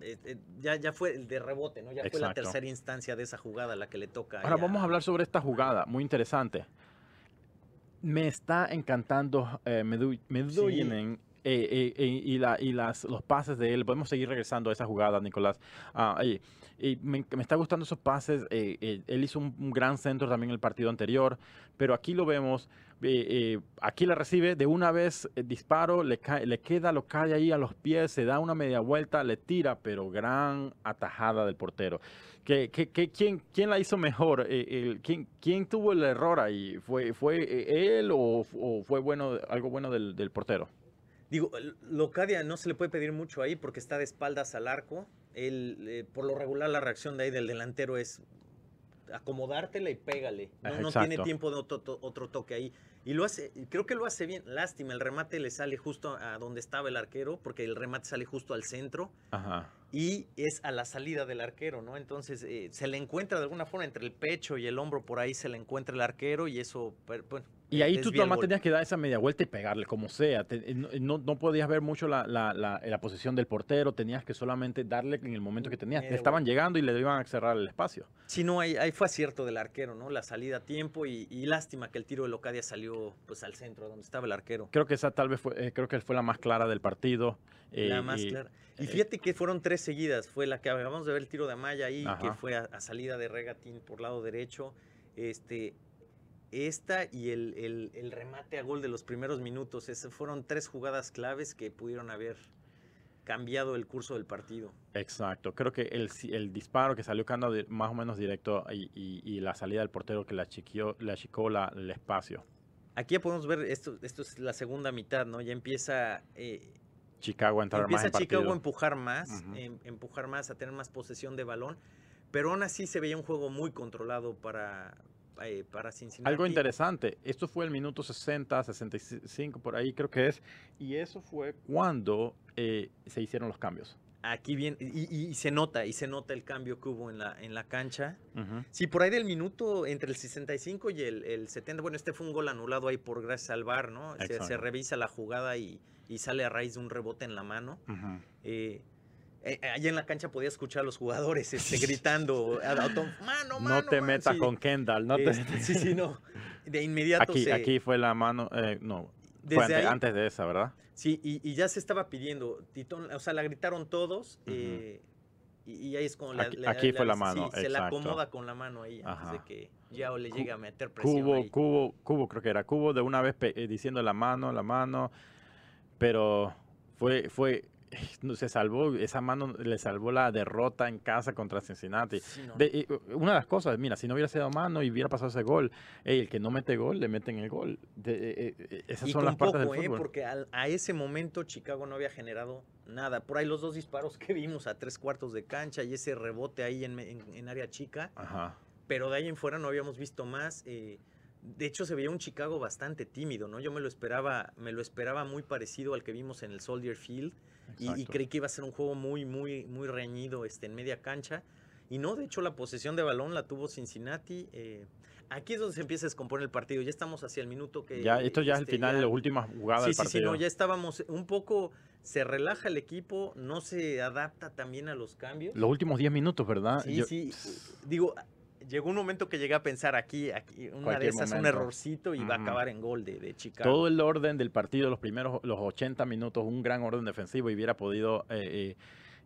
eh, eh, ya, ya fue el de rebote, ¿no? Ya fue la tercera instancia de esa jugada la que le toca. Ahora ahí vamos a hablar sobre esta jugada, muy interesante. Me está encantando eh, Medu- Meduyinen, eh, eh, y, la, y las, los pases de él. Podemos seguir regresando a esa jugada, Nicolás. Ah, y- y me, está gustando esos pases. eh, eh, él hizo un, gran centro también en el partido anterior, pero aquí lo vemos. eh, aquí la recibe de una vez, disparo, le, cae- le queda, lo cae ahí a los pies, se da una media vuelta, le tira, pero gran atajada del portero. ¿Qué, qué- qué- quién, quién la hizo mejor? Quién, quién tuvo el error ahí? ¿Fue, fue él o, o fue bueno, algo bueno del, del portero? Digo, Locadia no se le puede pedir mucho ahí porque está de espaldas al arco. Él, eh, por lo regular, la reacción de ahí del delantero es acomodártela y pégale. No, no tiene tiempo de otro, to- otro toque ahí. Y lo hace, creo que lo hace bien. Lástima, el remate le sale justo a donde estaba el arquero, porque el remate sale justo al centro Ajá. y es a la salida del arquero, ¿no? Entonces eh, se le encuentra de alguna forma entre el pecho y el hombro, por ahí se le encuentra el arquero y eso, bueno. Y ahí tú desvía el nomás tenías que dar esa media vuelta y pegarle, como sea. Te- eh, no, no- podías ver mucho la, la, la- la posición del portero, tenías que solamente darle en el momento que tenías. Te estaban llegando y le iban a cerrar el espacio. Sí, no, ahí, ahí fue acierto del arquero, ¿no? La salida a tiempo y, y lástima que el tiro de Locadia salió pues al centro, donde estaba el arquero. Creo que esa tal vez fue, eh, creo que fue la más clara del partido. eh, la más y- clara. Y eh, fíjate que fueron tres seguidas. Fue la que acabamos de ver el tiro de Amaya ahí, que fue a, a salida de Regatín por lado derecho. Este, esta y el, el- el remate a gol de los primeros minutos. Esas fueron tres jugadas claves que pudieron haber cambiado el curso del partido. Exacto, creo que el, el disparo que salió cando di- más o menos directo y, y- y la salida del portero que le achiquió, le achicó la- el espacio. Aquí ya podemos ver, esto, esto es la segunda mitad, ¿no? Ya empieza eh, Chicago a entrar más Empieza en. Chicago a empujar más, em- empujar más, a tener más posesión de balón, pero aún así se veía un juego muy controlado para, eh, para Cincinnati. Algo interesante, esto fue el minuto 60, 65 por ahí creo que es, y eso fue cuando eh, se hicieron los cambios. Aquí bien, y, y- y se nota, y se nota el cambio que hubo en la, en la cancha. Ujú. Sí, por ahí del minuto entre el 65 y el, el 70, bueno, este fue un gol anulado ahí por gracias al VAR, ¿no? Se, revisa la jugada y, y sale a raíz de un rebote en la mano. Eh, eh, allá en la cancha podía escuchar a los jugadores este, gritando, "A- a- auto- mano, No mano, te mano", metas sí. con Kendall, no te- Este, sí, sí, no. De inmediato Aquí, se- aquí fue la mano, eh, fue desde ahí- antes de esa, ¿verdad? Sí, y, y ya se estaba pidiendo. Titón, o sea, la gritaron todos. Eh, y, ahí es como Aquí- aquí fue la mano, Sí, se la acomoda con la mano ahí antes Ajá. de que Yao le llegue a meter presión. Cubo, ahí. cubo, cubo, creo que era cubo de una vez eh, diciendo la mano, la mano, pero fue, fue, se salvó, esa mano le salvó la derrota en casa contra Cincinnati. Sí, no. De- eh, una de las cosas, mira, si no hubiera sido mano y hubiera pasado ese gol, el que no mete gol, le meten el gol. De- eh, eh, esas y son las partes poco, del ¿eh? fútbol. Porque al- a ese momento Chicago no había generado nada. Por ahí los dos disparos que vimos a tres cuartos de cancha y ese rebote ahí en- en área chica. Ajá. pero de ahí en fuera no habíamos visto más. eh, de hecho, se veía un Chicago bastante tímido, ¿no? Yo me lo esperaba, me lo esperaba muy parecido al que vimos en el Soldier Field y, creí que iba a ser un juego muy, muy, muy reñido este, en media cancha. Y no, de hecho, la posesión de balón la tuvo Cincinnati. eh, aquí es donde se empieza a descomponer el partido. Ya estamos hacia el minuto que. Ya, esto ya es el este, final, ya- la última jugada Sí, del sí, sí, partido. no, ya estábamos un poco. Se relaja el equipo, no se adapta también a los cambios. Los últimos 10 minutos, ¿verdad? Sí, Yo- sí. Digo, llegó un momento que llegué a pensar aquí, aquí una de esas, un momento. errorcito y va a acabar en gol de, de Chicago. Todo el orden del partido, los primeros, los 80 minutos, un gran orden defensivo y hubiera podido eh, eh,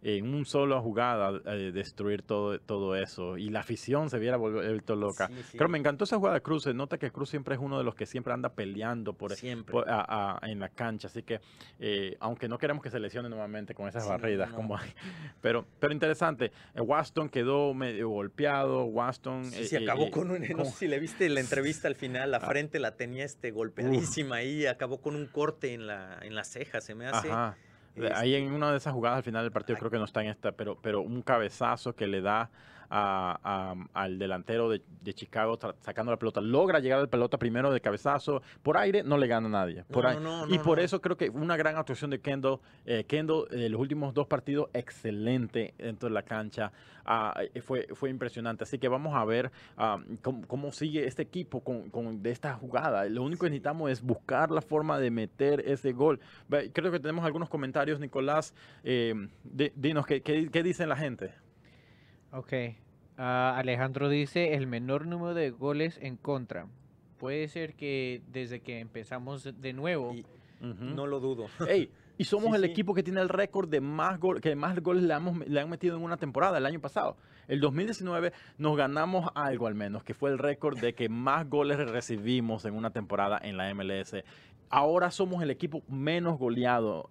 en un solo jugada eh, destruir todo, todo eso. Y la afición se hubiera vuelto loca. Sí, sí, Pero me encantó esa jugada de Cruz. Se nota que Cruz siempre es uno de los que siempre anda peleando por, siempre. por- a- a- en la cancha. Así que, eh, aunque no queremos que se lesione nuevamente con esas Sí, barridas, no. como hay. Pero, pero interesante. Eh, Waston quedó medio golpeado. Waston. Sí, eh, se acabó con un, no sé si le viste la entrevista al final, la Ah. frente la tenía este golpeadísima ahí, acabó con un corte en la, en la ceja, se me hace. Ajá. Este, Ahí en una de esas jugadas al final del partido, creo que no está en esta, pero, pero un cabezazo que le da a- a- al delantero de, de Chicago sacando la pelota. Logra llegar a la pelota primero de cabezazo. Por aire no le gana a nadie. Por No, ahí- no, no, y por eso creo que una gran actuación de Kendall. Eh, Kendall, eh, los últimos dos partidos, excelente dentro de la cancha. Ah, eh, fue, fue impresionante. Así que vamos a ver ah, cómo, cómo sigue este equipo con, con- de esta jugada. Lo único que necesitamos es buscar la forma de meter ese gol. Creo que tenemos algunos comentarios, Nicolás. Eh, di- dinos, ¿qué, qué, qué dicen la gente? Ok. Ah, Alejandro dice el menor número de goles en contra. Puede ser que desde que empezamos de nuevo. Y no lo dudo. Ey, y somos Sí, el sí. equipo que tiene el récord de más goles, que más goles le, hemos- le han metido en una temporada el año pasado. El 2019 nos ganamos algo al menos, que fue el récord de que más goles recibimos en una temporada en la MLS. Ahora somos el equipo menos goleado.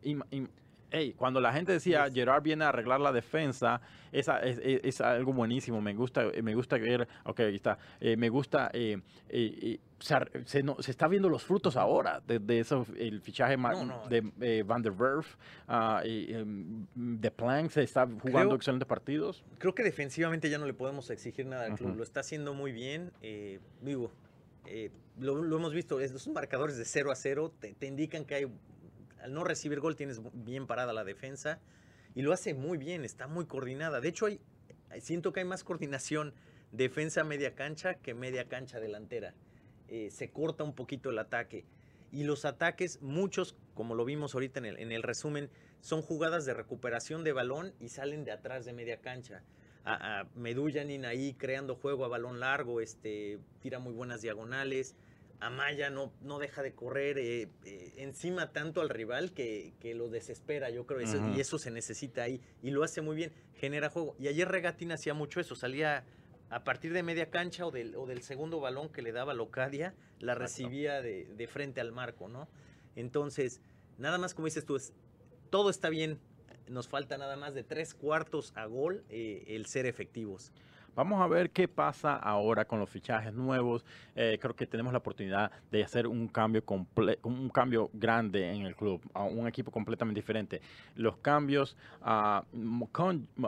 Ey, cuando la gente decía. Gerard viene a arreglar la defensa, esa es, es- es algo buenísimo. Me gusta, me gusta ver, ok, ahí está. Eh, me gusta, eh, eh, eh, se, se no- se está viendo los frutos ahora de, de eso, el fichaje No, no. de eh, Van der Werf, em, de Plank se está jugando Creo- excelentes partidos. Creo que defensivamente ya no le podemos exigir nada al club. Ujú. Lo está haciendo muy bien. eh, eh, lo, lo hemos visto, esos marcadores de 0 a 0 te, te indican que hay, al no recibir gol tienes bien parada la defensa y lo hace muy bien, está muy coordinada. De hecho, hay, siento que hay más coordinación defensa media cancha que media cancha delantera. Eh, se corta un poquito el ataque. Y los ataques, muchos, como lo vimos ahorita en el, en el resumen, son jugadas de recuperación de balón y salen de atrás de media cancha. A, a Medullanin ahí creando juego a balón largo, este, tira muy buenas diagonales. Amaya no, no deja de correr eh, eh, encima tanto al rival que, que lo desespera, yo creo. eso-. Y eso se necesita ahí. Y lo hace muy bien, genera juego. Y ayer Regatín hacía mucho eso, salía a partir de media cancha o del, o del segundo balón que le daba Locadia, la Exacto. recibía de, de frente al marco, ¿no? Entonces, nada más como dices tú, es, todo está bien. Nos falta nada más de tres cuartos a gol eh, el ser efectivos. Vamos a ver qué pasa ahora con los fichajes nuevos. Eh, creo que tenemos la oportunidad de hacer un cambio comple- un cambio grande en el club, a un equipo completamente diferente. Los cambios a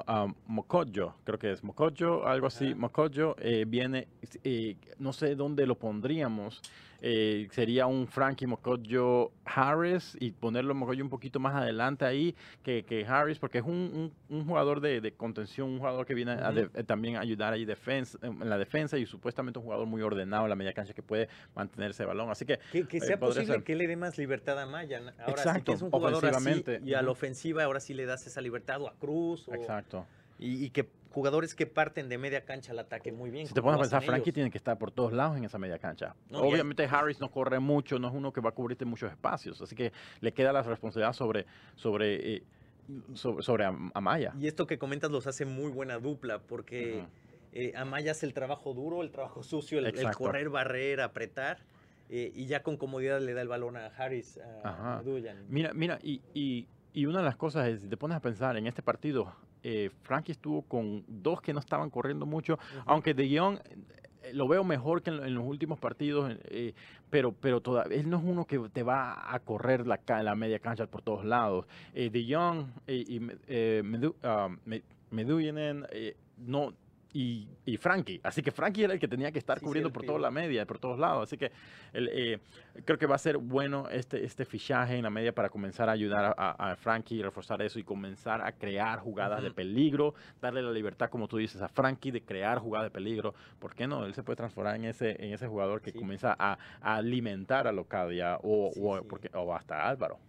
a Mocoyo, creo que es Mocoyo, algo así. Mocoyo eh, viene, eh, no sé dónde lo pondríamos. Eh, sería un Frankie Mocoyo Harris y ponerlo Mocoyo un poquito más adelante ahí que, que Harris, porque es un, un- un jugador de, de contención, un jugador que viene a de- eh, también a ayudar ahí defensa, en la defensa y supuestamente un jugador muy ordenado en la media cancha que puede mantener ese balón. Así que Que, que Eh, sea posible ser. que le dé más libertad a Maya. Ahora sí Exacto, que es un jugador así y a la ofensiva ahora sí le das esa libertad o a Cruz o- exacto. y, y que jugadores que parten de media cancha al ataque muy bien. Si te pones a pensar, Frankie ellos. tiene que estar por todos lados en esa media cancha. No, Obviamente Harris no corre mucho, no es uno que va a cubrirte muchos espacios, así que le queda la responsabilidad sobre sobre eh, sobre, sobre Am- Amaya. Y esto que comentas los hace muy buena dupla porque Ujú. eh, Amaya hace el trabajo duro, el trabajo sucio, el, el correr, barrer, apretar eh, y ya con comodidad le da el balón a Harris, a. Mira, mira, y, y- y una de las cosas es, si te pones a pensar, en este partido, eh, Frankie estuvo con dos que no estaban corriendo mucho, aunque De Jong eh, lo veo mejor que en, lo- en los últimos partidos, eh, pero, pero todavía, él no es uno que te va a correr la, la media cancha por todos lados. Eh, de Jong eh, y Me- eh, Medu- ah, no... Y, y Frankie, así que Frankie era el que tenía que estar Sí, cubriendo por toda la media, por todos lados. Así que el, eh, creo que va a ser bueno este, este fichaje en la media para comenzar a ayudar a, a- Frankie, reforzar eso y comenzar a crear jugadas de peligro, darle la libertad, como tú dices, a Frankie de crear jugadas de peligro. ¿Por qué no? Él se puede transformar en ese, en ese jugador que Sí. comienza a, a alimentar a Locadia o, o, porque- o hasta Álvaro.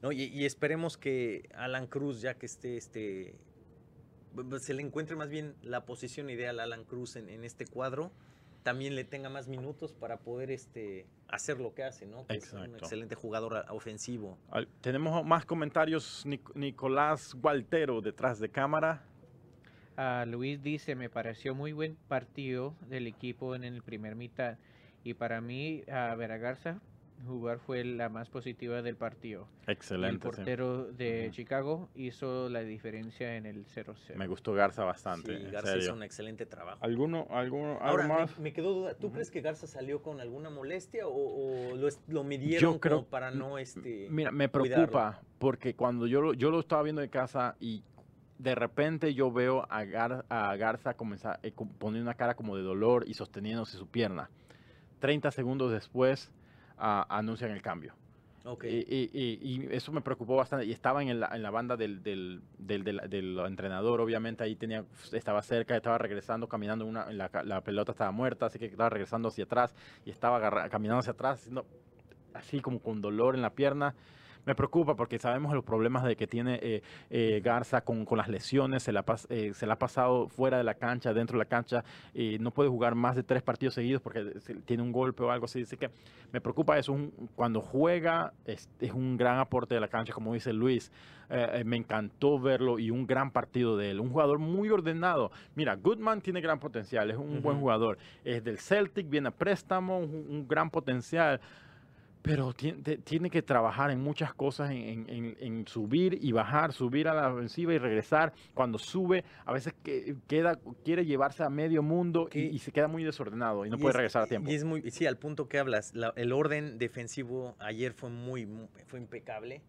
No, y, y esperemos que Alan Cruz, ya que esté este, se le encuentre más bien la posición ideal a Alan Cruz en, en este cuadro, también le tenga más minutos para poder este, hacer lo que hace, ¿no? Que es un Exacto. excelente jugador ofensivo. Tenemos más comentarios. Nic- Nicolás Gualtero detrás de cámara. Ah, Luis dice, me pareció muy buen partido del equipo en el primer mitad y para mí a Vera Garza jugar fue la más positiva del partido. El Excelente. sí. portero de. Chicago hizo la diferencia en el 0-0. Me gustó Garza bastante. Sí, Garza hizo un excelente trabajo. ¿Alguno, alguno, algo Ahora, me- más? me, quedó duda. ¿Tú crees que Garza salió con alguna molestia o, o lo, midieron Yo creo- como para no este Mira, me cuidarlo? preocupa porque cuando yo lo, yo lo estaba viendo de casa y de repente yo veo a, Gar- a Garza comenzar eh, poniendo una cara como de dolor y sosteniéndose su pierna. 30 segundos después ah, anuncian el cambio. Ok. Y, y- y- y eso me preocupó bastante. Y estaba en la, en la banda del, del, del, del- del entrenador, obviamente ahí tenía, estaba cerca, estaba regresando, caminando, una, la, la pelota estaba muerta, así que estaba regresando hacia atrás y estaba agarra- caminando hacia atrás, haciendo así como con dolor en la pierna. Me preocupa porque sabemos los problemas de que tiene eh, eh, Garza con, con las lesiones, se la, pas- eh, se la ha pasado fuera de la cancha, dentro de la cancha, y no puede jugar más de tres partidos seguidos porque tiene un golpe o algo así. Así que me preocupa eso. un- cuando juega es, es un gran aporte de la cancha, como dice Luis. Me encantó verlo y un gran partido de él. Un jugador muy ordenado. Mira, Goodman tiene gran potencial, es un buen jugador. Es del Celtic, viene a préstamo, un, un gran potencial. Pero tiene, que trabajar en muchas cosas, en, en- en- en subir y bajar, subir a la ofensiva y regresar. Cuando sube, a veces que- queda, quiere llevarse a medio mundo y, se queda muy desordenado y no Y puede es- regresar a tiempo. Y es muy, sí, al punto que hablas, la- el orden defensivo ayer fue muy, mu- fue impecable.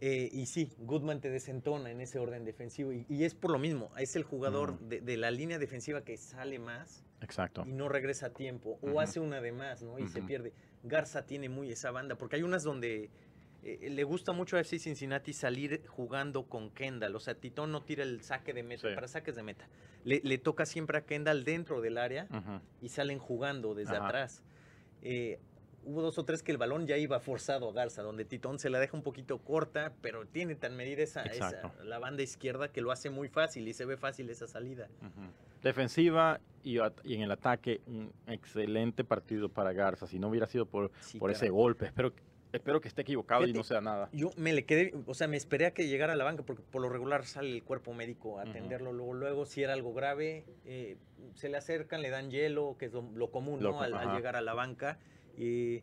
Eh, y sí, Goodman te desentona en ese orden defensivo. Y, y es por lo mismo, es el jugador de, de la línea defensiva que sale más Exacto. y no regresa a tiempo. O hace una de más, ¿no? Y se pierde. Garza tiene muy esa banda, porque hay unas donde eh, le gusta mucho a FC Cincinnati salir jugando con Kendall. O sea, Titón no tira el saque de meta, Sí. para saques de meta. Le, le toca siempre a Kendall dentro del área y salen jugando desde Ajá. atrás. Eh, hubo dos o tres que el balón ya iba forzado a Garza, donde Titón se la deja un poquito corta, pero tiene tan medida esa, esa- la banda izquierda que lo hace muy fácil y se ve fácil esa salida. Ujú. Defensiva y, y en el ataque, un excelente partido para Garza. Si no hubiera sido por, Sí, por ese golpe, espero, espero que esté equivocado y Fíjate, no sea nada. Yo me le quedé, o sea, me esperé a que llegara a la banca porque por lo regular sale el cuerpo médico a atenderlo. Luego, luego, si era algo grave, eh, se le acercan, le dan hielo, que es lo, lo común, Lo ¿no? Al, al llegar a la banca. Y-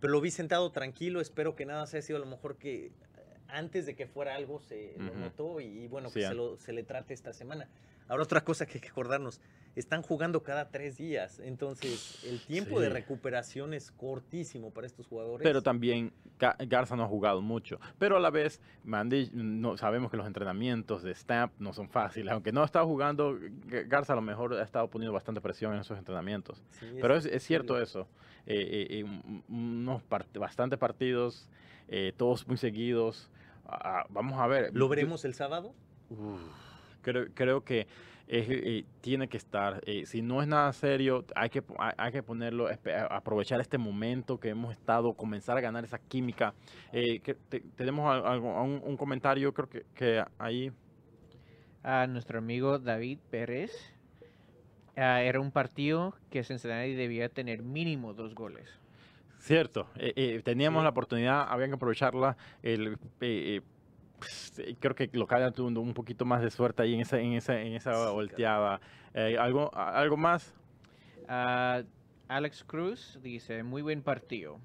pero lo vi sentado tranquilo, espero que nada se haya sido a lo mejor que antes de que fuera algo se lo notó y, y bueno, Sí, que se, lo- se le trate esta semana. Ahora otra cosa que hay que acordarnos, están jugando cada tres días, entonces el tiempo de recuperación es cortísimo para estos jugadores. Pero también Ga- Garza no ha jugado mucho. Pero a la vez, Mandy, no, sabemos que los entrenamientos de Stamp no son fáciles. Aunque no ha estado jugando, Garza a lo mejor ha estado poniendo bastante presión en esos entrenamientos. Sí, Pero es, es cierto eso. Eh, eh, un- unos part- bastantes partidos, eh, todos muy seguidos. Ah, ah, vamos a ver. ¿Lo veremos el sábado? Creo, creo que es, eh, tiene que estar. eh, si no es nada serio, hay que, hay, hay que ponerlo, aprovechar este momento que hemos estado, comenzar a ganar esa química. Eh, que te- tenemos algo- un, un comentario, creo que, que ahí. a nuestro amigo David Pérez. Ah, era un partido que Cincinnati debía tener mínimo dos goles. Cierto, eh, teníamos Sí. la oportunidad, había que aprovecharla. El, pues, eh, creo que Localia tuvo un, un poquito más de suerte ahí en esa, en esa, en esa Sí, volteada. Eh, ¿algo, ¿Algo más? Ah, Alex Cruz dice, muy buen partido.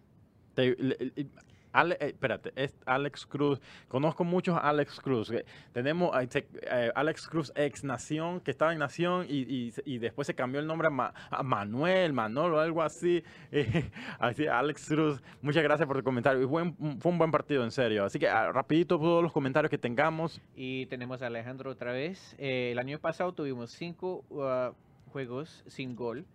Te- le- le- Eh, espérate, es Alex Cruz. Conozco muchos Alex Cruz. eh, Tenemos eh, Alex Cruz ex Nación, que estaba en Nación y, después se cambió el nombre a, Ma- Manuel, Manolo, algo así. Eh, así, Alex Cruz, muchas gracias por tu comentario. Fue un buen partido, en serio. Así que ah, rapidito todos los comentarios que tengamos. Y tenemos a Alejandro otra vez. El año pasado tuvimos cinco ah, juegos sin gol.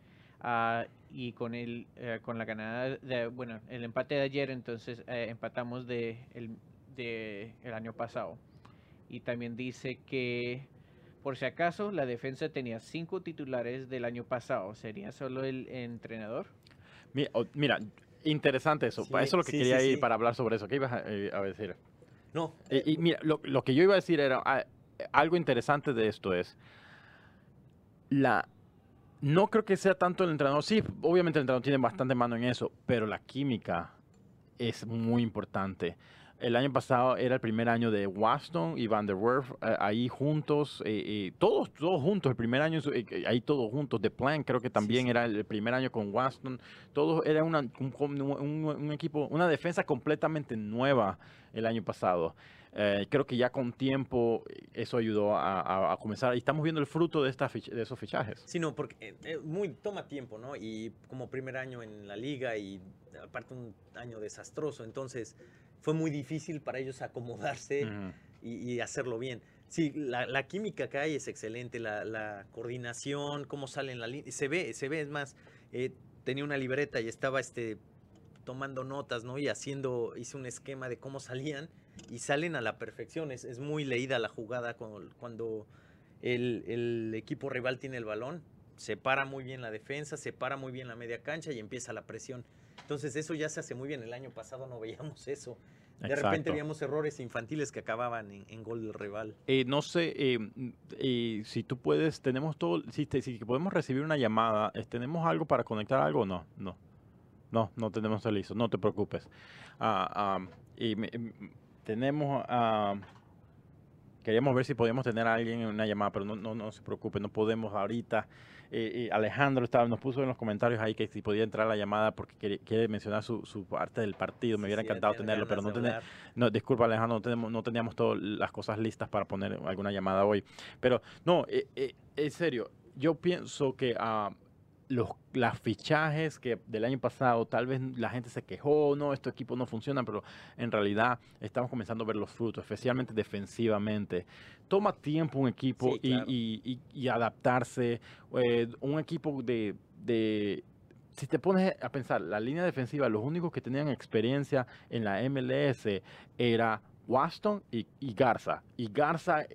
Ah, y con el eh, con la ganada de, bueno el empate de ayer entonces eh, empatamos de el, de el año pasado y también dice que por si acaso la defensa tenía cinco titulares del año pasado sería solo el entrenador Mi- o- Mira, interesante eso. Sí, Eso es lo que sí, quería sí, ir sí. para hablar sobre eso. ¿Qué ibas a, eh, a decir? No. Eh, y mira, lo, lo que yo iba a decir era, ah, algo interesante de esto es la no creo que sea tanto el entrenador. Sí, obviamente el entrenador tiene bastante mano en eso, pero la química es muy importante. El año pasado era el primer año de Waston y Van der Werf eh, ahí juntos, eh, eh, todos, todos juntos, el primer año ahí todos juntos. The Plan creo que también era el primer año con Waston. Todos era una, un, equipo, una defensa completamente nueva el año pasado. Creo que ya con tiempo eso ayudó a, comenzar y estamos viendo el fruto de, esta de esos fichajes. Sí, no, porque muy, toma tiempo, ¿no? Y como primer año en la liga y aparte un año desastroso, entonces fue muy difícil para ellos acomodarse y, hacerlo bien. Sí, la, química que hay es excelente, la, coordinación, cómo salen la línea, se ve, se ve, es más, eh, tenía una libreta y estaba este, tomando notas, ¿no? Y haciendo, hice un esquema de cómo salían y salen a la perfección, es, es muy leída la jugada cuando, cuando el, el, equipo rival tiene el balón, separa muy bien la defensa, separa muy bien la media cancha y empieza la presión. Entonces eso ya se hace muy bien. El año pasado no veíamos eso. De repente veíamos errores infantiles que acababan en, gol del rival. Eh, no sé eh, si tú puedes, tenemos todo, si, si podemos recibir una llamada, ¿tenemos algo para conectar algo o no? No, no, no tenemos el listo, no te preocupes. Ah, ah, y tenemos, ah, queríamos ver si podíamos tener a alguien en una llamada, pero no, no, no se preocupe, no podemos ahorita. Alejandro estaba, nos puso en los comentarios ahí que si podía entrar a la llamada porque quiere, mencionar su, parte del partido. Me hubiera encantado tenerlo, pero no tenemos. No, disculpa, Alejandro, no, tenemos, no teníamos todas las cosas listas para poner alguna llamada hoy. Pero no, eh, eh, en serio, yo pienso que uh, los las fichajes que del año pasado, tal vez la gente se quejó, no, estos equipos no funcionan, pero en realidad estamos comenzando a ver los frutos, especialmente defensivamente. Toma tiempo un equipo y, adaptarse. Eh, un equipo de, de, si te pones a pensar, la línea defensiva, los únicos que tenían experiencia en la MLS era Waston y, Garza. Y Garza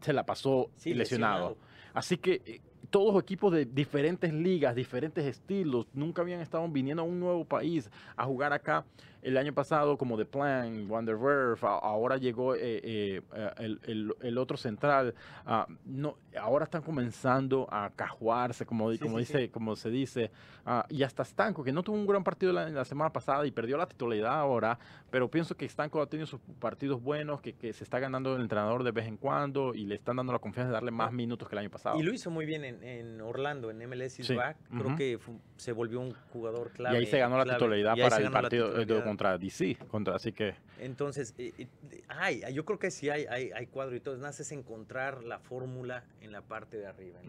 se la pasó lesionado. Así que eh, todos equipos de diferentes ligas, diferentes estilos, nunca habían estado viniendo a un nuevo país a jugar acá el año pasado como The Plan, Wonderwerf, ahora llegó eh, eh, el, el, otro central, ah, no, ahora están comenzando a cajuarse, como, como, dice, como se dice, uh, y hasta Stanco, que no tuvo un gran partido la, semana pasada y perdió la titularidad ahora, pero pienso que Stanco ha tenido sus partidos buenos, que, que, se está ganando el entrenador de vez en cuando y le están dando la confianza de darle más minutos que el año pasado. Y lo hizo muy bien en, en Orlando, en MLS is back, creo que se volvió un jugador clave. Y ahí se ganó la titularidad para el partido contra DC, contra, así que... Entonces, eh, eh, yo creo que sí hay, hay, cuadro y todo, es es encontrar la fórmula en la parte de arriba,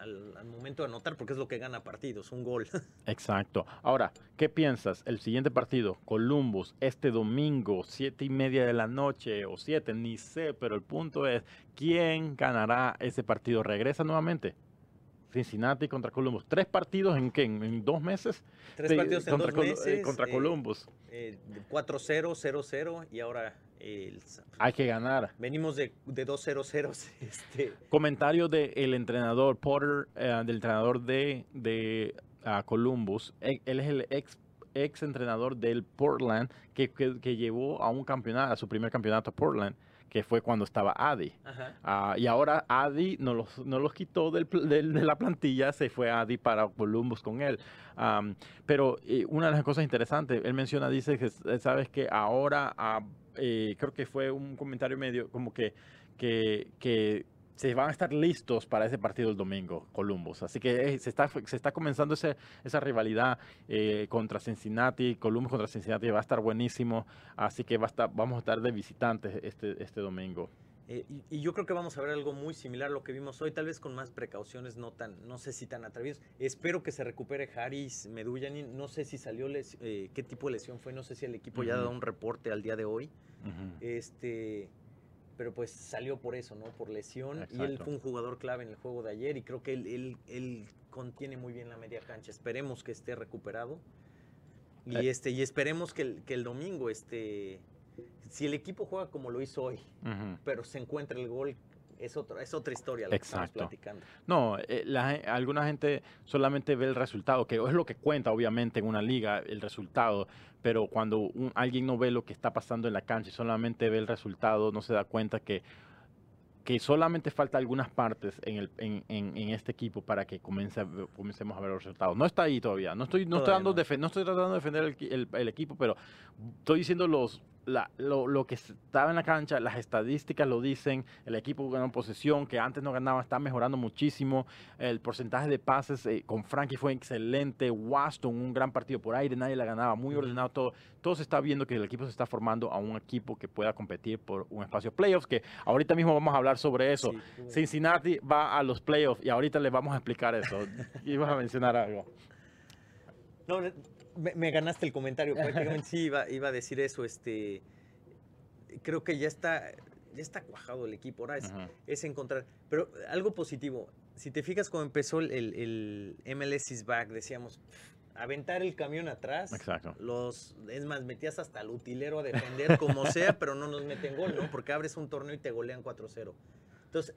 al, momento de anotar, porque es lo que gana partidos, un gol. Exacto. Ahora, ¿qué piensas? El siguiente partido, Columbus, este domingo, siete y media de la noche, o siete, ni sé, pero el punto es, ¿quién ganará ese partido? ¿Regresa nuevamente? Cincinnati contra Columbus. ¿Tres partidos en qué? ¿En, dos meses? Tres partidos en contra, dos meses. contra eh, Columbus. 4-0, 0-0 y ahora... Hay que ganar. Venimos de, de 2-0-0. Este. Comentario del entrenador Potter, eh, del entrenador de, de uh, Columbus. Él, él es el ex ex entrenador del Portland que, que, que, llevó a un campeonato, a su primer campeonato a Portland que fue cuando estaba Adi. Ah, y ahora Adi no los, no los quitó del, de la plantilla, se fue Adi para Columbus con él. pero eh, una de las cosas interesantes, él menciona, dice que, sabes que ahora, ah, eh, creo que fue un comentario medio como que, que, que se van a estar listos para ese partido el domingo, Columbus. Así que eh, se, está, se está comenzando ese, esa rivalidad eh, contra Cincinnati, Columbus contra Cincinnati, va a estar buenísimo. Así que va a estar, vamos a estar de visitantes este, este domingo. Eh, y, yo creo que vamos a ver algo muy similar a lo que vimos hoy, tal vez con más precauciones, no tan, no sé si tan atrevidos. Espero que se recupere Harris Meduyani. No sé si salió qué tipo de lesión fue, no sé si el equipo ya ha dado un reporte al día de hoy. Este pero pues salió por eso, ¿no? Por lesión. Y él fue un jugador clave en el juego de ayer y creo que él, él, contiene muy bien la media cancha. Esperemos que esté recuperado. Y, eh. este, y esperemos que el, que el domingo, este, si el equipo juega como lo hizo hoy, pero se encuentra el gol es otra, es otra historia la que estamos platicando. No, eh, alguna gente solamente ve el resultado, que es lo que cuenta obviamente en una liga, el resultado, pero cuando alguien no ve lo que está pasando en la cancha y solamente ve el resultado, no se da cuenta que que solamente falta algunas partes en, el, en, en, en este equipo para que comience a- comencemos a ver los resultados. No está ahí todavía. No estoy, no estoy, dando no. no estoy tratando de defender el- el equipo, pero estoy diciendo los, la- lo, lo que estaba en la cancha, las estadísticas lo dicen, el equipo ganó posesión, que antes no ganaba, está mejorando muchísimo, el porcentaje de pases eh, con Frankie fue excelente, Waston, un gran partido por aire, nadie la ganaba, muy ordenado todo, todo se está viendo que el equipo se está formando a un equipo que pueda competir por un espacio playoffs, que ahorita mismo vamos a hablar sobre eso. Sí, Cincinnati va a los playoffs y ahorita les vamos a explicar eso. Ibas a mencionar algo. No, me, me ganaste el comentario. Prácticamente sí iba, iba a decir eso. Este, creo que ya está, ya está cuajado el equipo. Ahora es, es encontrar. Pero algo positivo. Si te fijas cuando empezó el, el, el MLS is back, decíamos aventar el camión atrás. Exacto. Los, es más, metías hasta el utilero a defender como sea, pero no nos meten gol, ¿no? Porque abres un torneo y te golean 4-0. Entonces,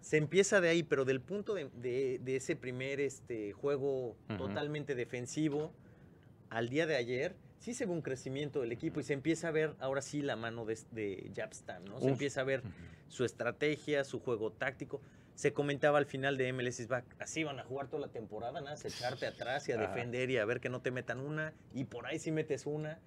se empieza de ahí, pero del punto de, de- de ese primer este, juego totalmente defensivo al día de ayer, sí se ve un crecimiento del equipo y se empieza a ver ahora sí la mano de, de Japstam, ¿no? Se Uf. empieza a ver su estrategia, su juego táctico. Se comentaba al final de MLS is back, así van a jugar toda la temporada, nada, más echarte atrás y a defender y a ver que no te metan una, y por ahí sí metes una.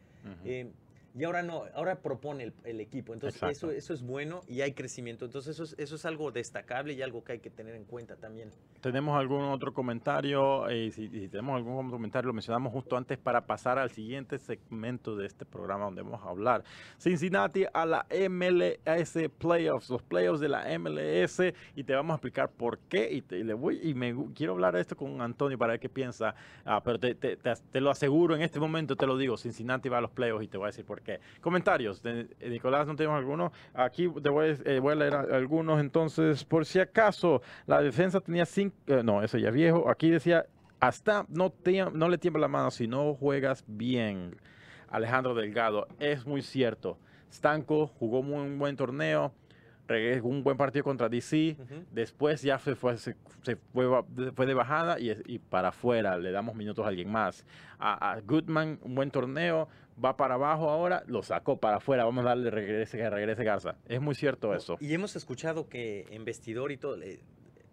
Eh, y ahora no, ahora propone el, el equipo. Entonces, Exacto. eso, eso es bueno y hay crecimiento. Entonces, eso es, eso es algo destacable y algo que hay que tener en cuenta también. ¿Tenemos algún otro comentario? Eh, si, si tenemos algún comentario, lo mencionamos justo antes para pasar al siguiente segmento de este programa donde vamos a hablar. Cincinnati a la MLS Playoffs, los playoffs de la MLS, y te vamos a explicar por qué. Y, te, y le voy, y me quiero hablar de esto con Antonio para ver qué piensa. Ah, pero te, te- te- te lo aseguro en este momento, te lo digo: Cincinnati va a los playoffs y te voy a decir por qué. Comentarios, de- eh, Nicolás, ¿no tenemos alguno? Aquí te voy, eh, voy a leer a- algunos entonces, por si acaso. La defensa tenía cinco, eh, no, eso ya es viejo. Aquí decía, hasta no, te- no le tiembla la mano si no juegas bien. Alejandro Delgado, es muy cierto. Stanco jugó muy un buen torneo, un buen partido contra DC. Después ya se fue, se, se fue, de bajada y para afuera le damos minutos a alguien más. A, a Goodman, un buen torneo, va para abajo ahora, lo sacó para afuera. Vamos a darle regrese, que regrese Garza. Es muy cierto eso. Y hemos escuchado que en vestidor y todo,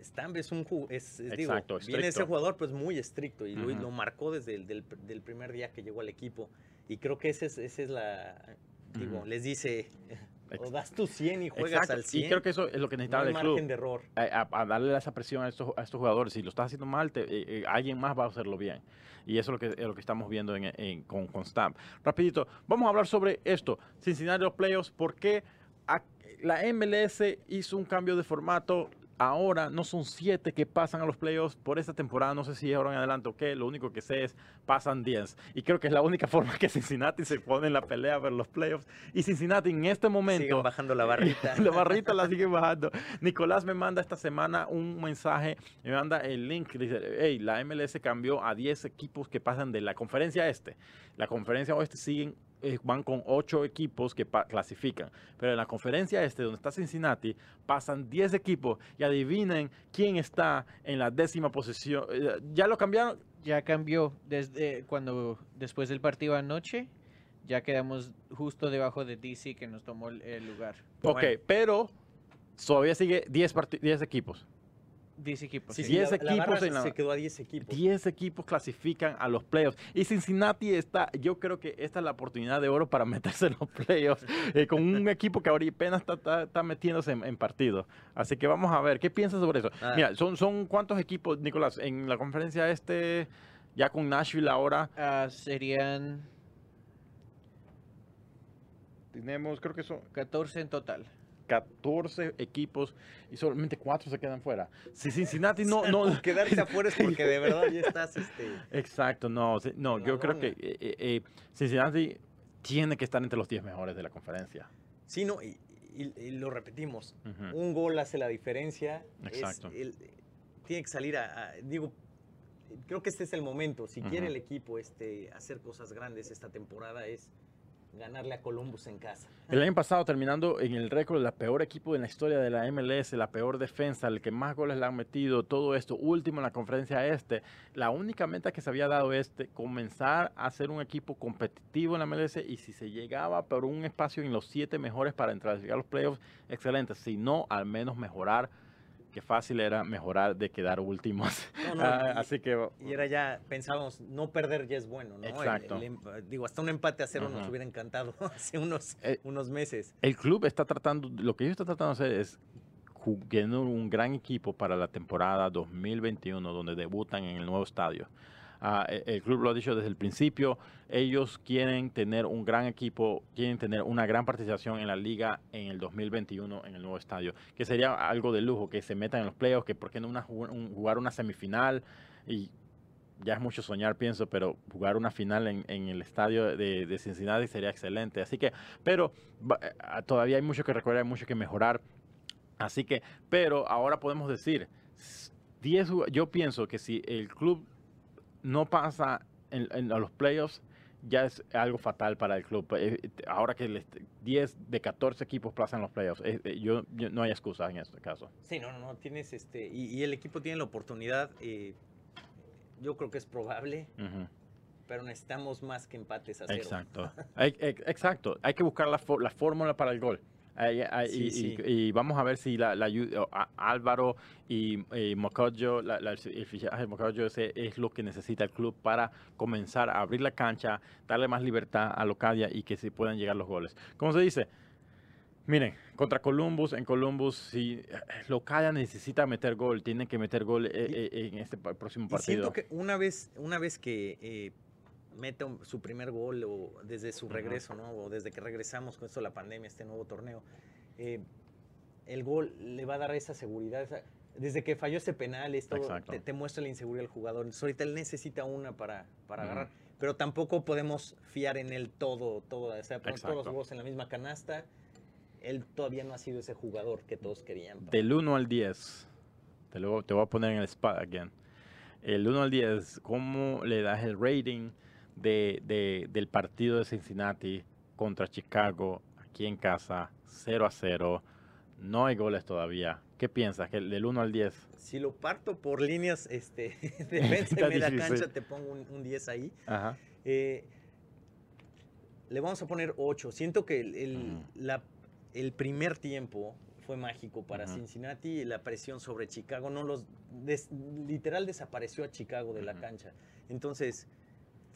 Stamp es un es, es, digo, Exacto, viene ese jugador pues muy estricto y lo, Ujú. lo marcó desde el del, del primer día que llegó al equipo. Y creo que esa es, esa es la, digo, Ujú. les dice, o das tu 100 y juegas Exacto, al 100. Y creo que eso es lo que no necesitaba hay el club. margen de error. a, a- a darle esa presión a estos, a estos jugadores. Si lo estás haciendo mal, te- eh, eh, alguien más va a hacerlo bien. Y eso es lo que, es lo que estamos viendo en, en- con, Stamp. Rapidito, vamos a hablar sobre esto. Cincinnati los playoffs, ¿por qué la MLS hizo un cambio de formato? Ahora no son siete que pasan a los playoffs por esta temporada. No sé si ahora en adelante o qué. Lo único que sé es pasan 10. Y creo que es la única forma que Cincinnati se pone en la pelea por los playoffs. Y Cincinnati en este momento Sigan bajando la barrita. la barrita la sigue bajando. Nicolás me manda esta semana un mensaje, me manda el link, dice, hey, la MLS cambió a 10 equipos que pasan de la conferencia este. La conferencia oeste siguen, eh, van con 8 equipos que clasifican. Pero en la conferencia este, donde está Cincinnati, pasan 10 equipos y adivinen quién está en la décima posición. Eh, Ya lo cambiaron, Ya cambió desde cuando después del partido anoche. Ya quedamos justo debajo de DC que nos tomó el, lugar. ok, Bueno. pero todavía sigue 10, parti- 10 equipos. 10 equipos. Sí, sí. sí, 10 la- la equipos en la- se quedó a 10 equipos. 10 equipos clasifican a los playoffs. Y Cincinnati está, yo creo que esta es la oportunidad de oro para meterse en los playoffs eh, con un equipo que ahorita apenas está, está- está metiéndose en, en partido. Así que vamos a ver, ¿qué piensas sobre eso? Ah. Mira, son, son cuántos equipos, Nicolás, en la conferencia este, ya con Nashville ahora, Ah, serían tenemos, creo que son 14 en total. 14 equipos y solamente 4 se quedan fuera. Si Cincinnati no... no quedarse afuera es porque de verdad ya estás este, Exacto, no, no, yo creo que eh, eh, eh, Cincinnati tiene que estar entre los 10 mejores de la conferencia. Sí, no, y, y- y lo repetimos. Un gol hace la diferencia. es Exacto. el- tiene que salir a, a- Digo, creo que este es el momento. Si quiere el equipo este, hacer cosas grandes esta temporada, es ganarle a Columbus en casa. El año pasado terminando en el récord, la peor equipo en la historia de la MLS, la peor defensa, el que más goles le han metido, todo esto, último en la conferencia este. La única meta que se había dado es comenzar a ser un equipo competitivo en la MLS y si se llegaba por un espacio en los siete mejores para entrar a los playoffs, excelente. Si no, al menos mejorar que fácil era mejorar de quedar últimos. No, no, Ah, y- así que Y era ya, pensábamos, no perder ya es bueno, ¿no? El- Exacto. el em- digo, hasta un empate a cero nos hubiera encantado hace unos, Eh, unos meses. el club está tratando, lo que ellos están tratando de hacer es jugando un gran equipo para la temporada 2021, donde debutan en el nuevo estadio. E- el club lo ha dicho desde el principio, ellos quieren tener un gran equipo, quieren tener una gran participación en la liga en el 2021 en el nuevo estadio, que sería algo de lujo, que se metan en los playoffs, que por qué no una, un- jugar una semifinal y ya es mucho soñar, pienso, pero jugar una final en, en el estadio de, de Cincinnati sería excelente. Así que, pero eh, ah, todavía hay mucho que recordar, hay mucho que mejorar. Así que, pero ahora podemos decir, s- 10, jug- yo pienso que si el club no pasa en, en- a los playoffs, ya es algo fatal para el club. Eh, Ahora que les- 10 de 14 equipos pasan los playoffs, eh, eh, yo, yo- no hay excusa en este caso. Sí, no, no, no, tienes este, y, y el equipo tiene la oportunidad, eh, yo creo que es probable, Ujú. pero necesitamos más que empates a cero. Exacto. Hay, ex- exacto. Hay que buscar la fórmula para el gol. Ahí- ahí- Sí, y, sí. y- y vamos a ver si la, la Álvaro y, y Mocoyo, la- la- el fichaje de Mocoyo ese es lo que necesita el club para comenzar a abrir la cancha, darle más libertad a Locadia y que se puedan llegar los goles. ¿Cómo se dice? Miren, contra Columbus, en Columbus, si Locadia necesita meter gol, tiene que meter gol eh, eh, en este próximo partido. siento que una vez, una vez que eh, meta un- su primer gol o desde su regreso, ¿no? O desde que regresamos con esto la pandemia, este nuevo torneo, eh, el gol le va a dar esa seguridad. esa- desde que falló ese penal, esto te, te muestra la inseguridad del jugador. Entonces, ahorita él necesita una para, para Ujú. agarrar. Pero tampoco podemos fiar en él todo, todo. O sea, poner todos los huevos en la misma canasta. Él todavía no ha sido ese jugador que todos querían. para- Del 1 al 10, te, lo, te voy a poner en el spot again. El 1 al 10, ¿cómo le das el rating de, de- del partido de Cincinnati contra Chicago aquí en casa? 0 a 0. No hay goles todavía. ¿Qué piensas? Que del 1 al 10. Si lo parto por líneas este, defensa y media cancha, te pongo un, un 10 ahí. Ajá. Eh, le vamos a poner 8. Siento que el, el- Ujú. la- el primer tiempo fue mágico para Ujú. Cincinnati y la presión sobre Chicago no los des- literal desapareció a Chicago de la cancha. Entonces,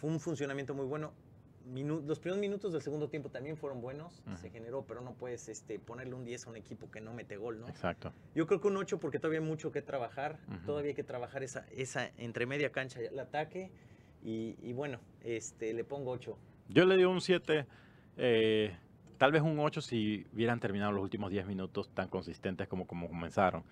fue un funcionamiento muy bueno. Minu- los primeros minutos del segundo tiempo también fueron buenos, se generó, pero no puedes este, ponerle un 10 a un equipo que no mete gol, ¿no? Exacto. Yo creo que un 8 porque todavía hay mucho que trabajar. Todavía hay que trabajar esa, esa entre media cancha y el ataque. Y, y bueno, este, le pongo 8. Yo le digo un 7. eh, tal vez un 8 si hubieran terminado los últimos 10 minutos tan consistentes como, como comenzaron.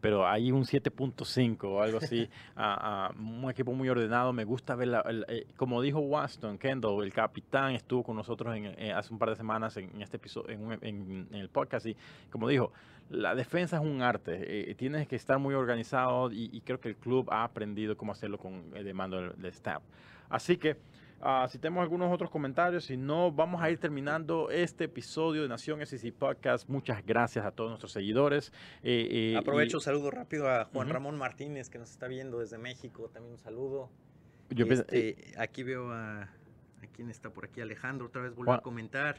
Pero hay un 7.5 o algo así. a- a un equipo muy ordenado. Me gusta ver, la- el- eh, como dijo Waston Kendall, el capitán estuvo con nosotros en, eh, hace un par de semanas en, en este episodio, en, en- en el podcast. Y como dijo, la defensa es un arte. eh, tienes que estar muy organizado y, y creo que el club ha aprendido cómo hacerlo con el de mando del, del staff. Así que Ah, si tenemos algunos otros comentarios, si no, vamos a ir terminando este episodio de Nación SEC Podcast. Muchas gracias a todos nuestros seguidores. eh, eh, Aprovecho, y saludo rápido a Juan Ujú. Ramón Martínez, que nos está viendo desde México. También un saludo. yo Este, aquí veo a, a quién está por aquí, Alejandro, otra vez volvió Juan- a comentar.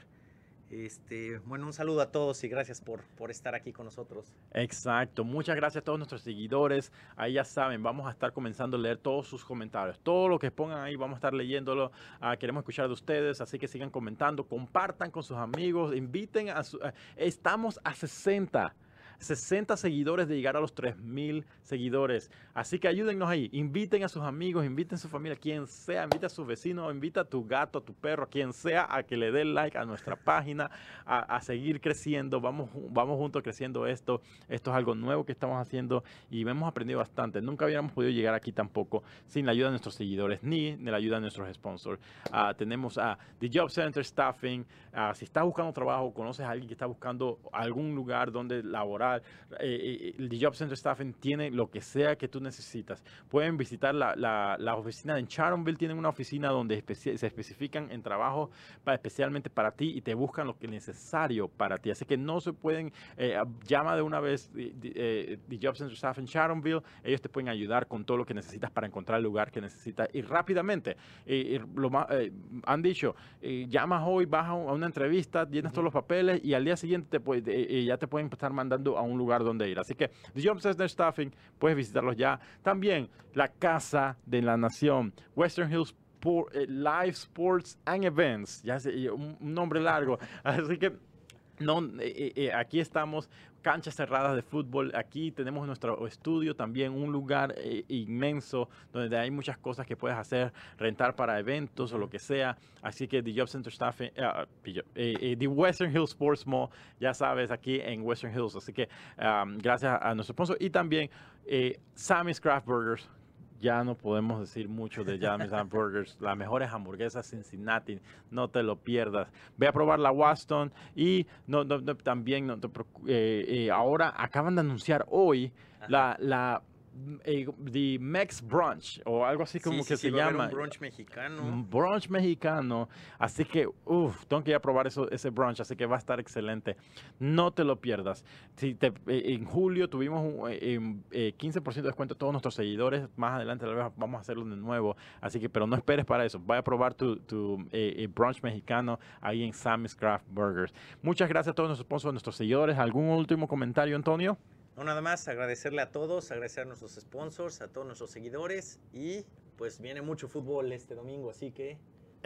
Este, bueno, un saludo a todos y gracias por, por estar aquí con nosotros. Exacto. Muchas gracias a todos nuestros seguidores. Ahí ya saben, vamos a estar comenzando a leer todos sus comentarios. Todo lo que pongan ahí, vamos a estar leyéndolo. Ah, queremos escuchar de ustedes, así que sigan comentando, compartan con sus amigos, inviten a su... ah, estamos a 60. 60 seguidores de llegar a los 3000 seguidores. Así que ayúdennos ahí. Inviten a sus amigos, inviten a su familia, quien sea, invita a su vecino, invita a tu gato, a tu perro, a quien sea, a que le dé like a nuestra página, a, seguir creciendo. Vamos, vamos juntos creciendo esto. Esto es algo nuevo que estamos haciendo y hemos aprendido bastante. Nunca hubiéramos podido llegar aquí tampoco sin la ayuda de nuestros seguidores ni de la ayuda de nuestros sponsors. Ah, tenemos a The Job Center Staffing. Ah, si estás buscando trabajo, conoces a alguien que está buscando algún lugar donde laborar, eh, eh, el The Job Center Staffing tiene lo que sea que tú necesitas. Pueden visitar la, la- la oficina en Charonville, tienen una oficina donde especi- se especifican en trabajo pa- especialmente para ti y te buscan lo que es necesario para ti. Así que no se pueden, eh, llama de una vez the, eh, The Job Center Staff en Charonville, ellos te pueden ayudar con todo lo que necesitas para encontrar el lugar que necesitas y rápidamente. eh, lo más, han dicho, llamas hoy, vas a un- a una entrevista, llenas todos los papeles y al día siguiente te puede- ya te pueden estar mandando a un lugar donde ir. Así que The Job Center Staffing, puedes visitarlos ya. También la Casa de la Nación, Western Hills eh, Live Sports and Events, ya sé, un nombre largo. Así que no, eh, eh, aquí estamos, canchas cerradas de fútbol. Aquí tenemos nuestro estudio también, un lugar eh, inmenso donde hay muchas cosas que puedes hacer, rentar para eventos o lo que sea. Así que The Job Center Staff, eh, ah, eh, eh, The Western Hills Sports Mall, ya sabes, aquí en Western Hills. Así que um, gracias a nuestro sponsor y también eh, Sammy's Craft Burgers. Ya no podemos decir mucho de Sammy's Craft Burgers, las mejores hamburguesas Cincinnati, no te lo pierdas. Ve a probar la Waston y no, no- no, también no te eh, eh, ahora acaban de anunciar hoy la, la eh, The Mex Brunch o algo así como Sí, sí, que sí, se haber llama. Un brunch mexicano. Un brunch mexicano. Así que, uff, tengo que ir a probar eso, ese brunch, así que va a estar excelente. No te lo pierdas. Si te- eh, en julio tuvimos un eh, em, eh, 15% de descuento a todos nuestros seguidores. Más adelante tal vez vamos a hacerlo de nuevo. Así que, pero no esperes para eso. Vaya a probar tu, tu, eh, eh, brunch mexicano ahí en Sammy's Craft Burgers. Muchas gracias a todos nuestros sponsors, a nuestros seguidores. ¿Algún último comentario, Antonio? No, nada más agradecerle a todos, agradecer a nuestros sponsors, a todos nuestros seguidores y pues viene mucho fútbol este domingo, así que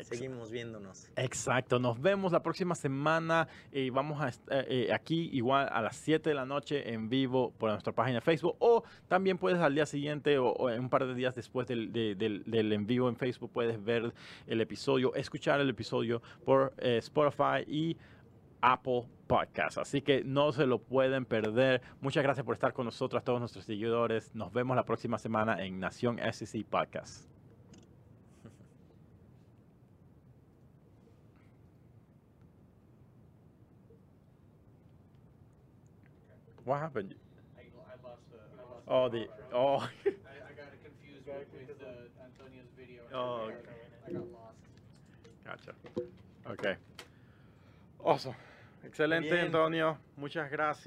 seguimos viéndonos. Exacto, nos vemos la próxima semana y vamos a eh, eh, aquí igual a las 7 de la noche en vivo por nuestra página de Facebook o también puedes al día siguiente o, o un par de días después del, de- del- del en vivo en Facebook puedes ver el episodio, escuchar el episodio por eh, Spotify y Apple Podcast. Así que no se lo pueden perder. Muchas gracias por estar con nosotros, todos nuestros seguidores. Nos vemos la próxima semana en Nación SEC Podcast. What happened? Oh, the oh. I, I got confused with, with uh, Antonio's video. Oh, I got lost. Gotcha. Okay. Awesome. Excelente, Bien. Antonio. Muchas gracias.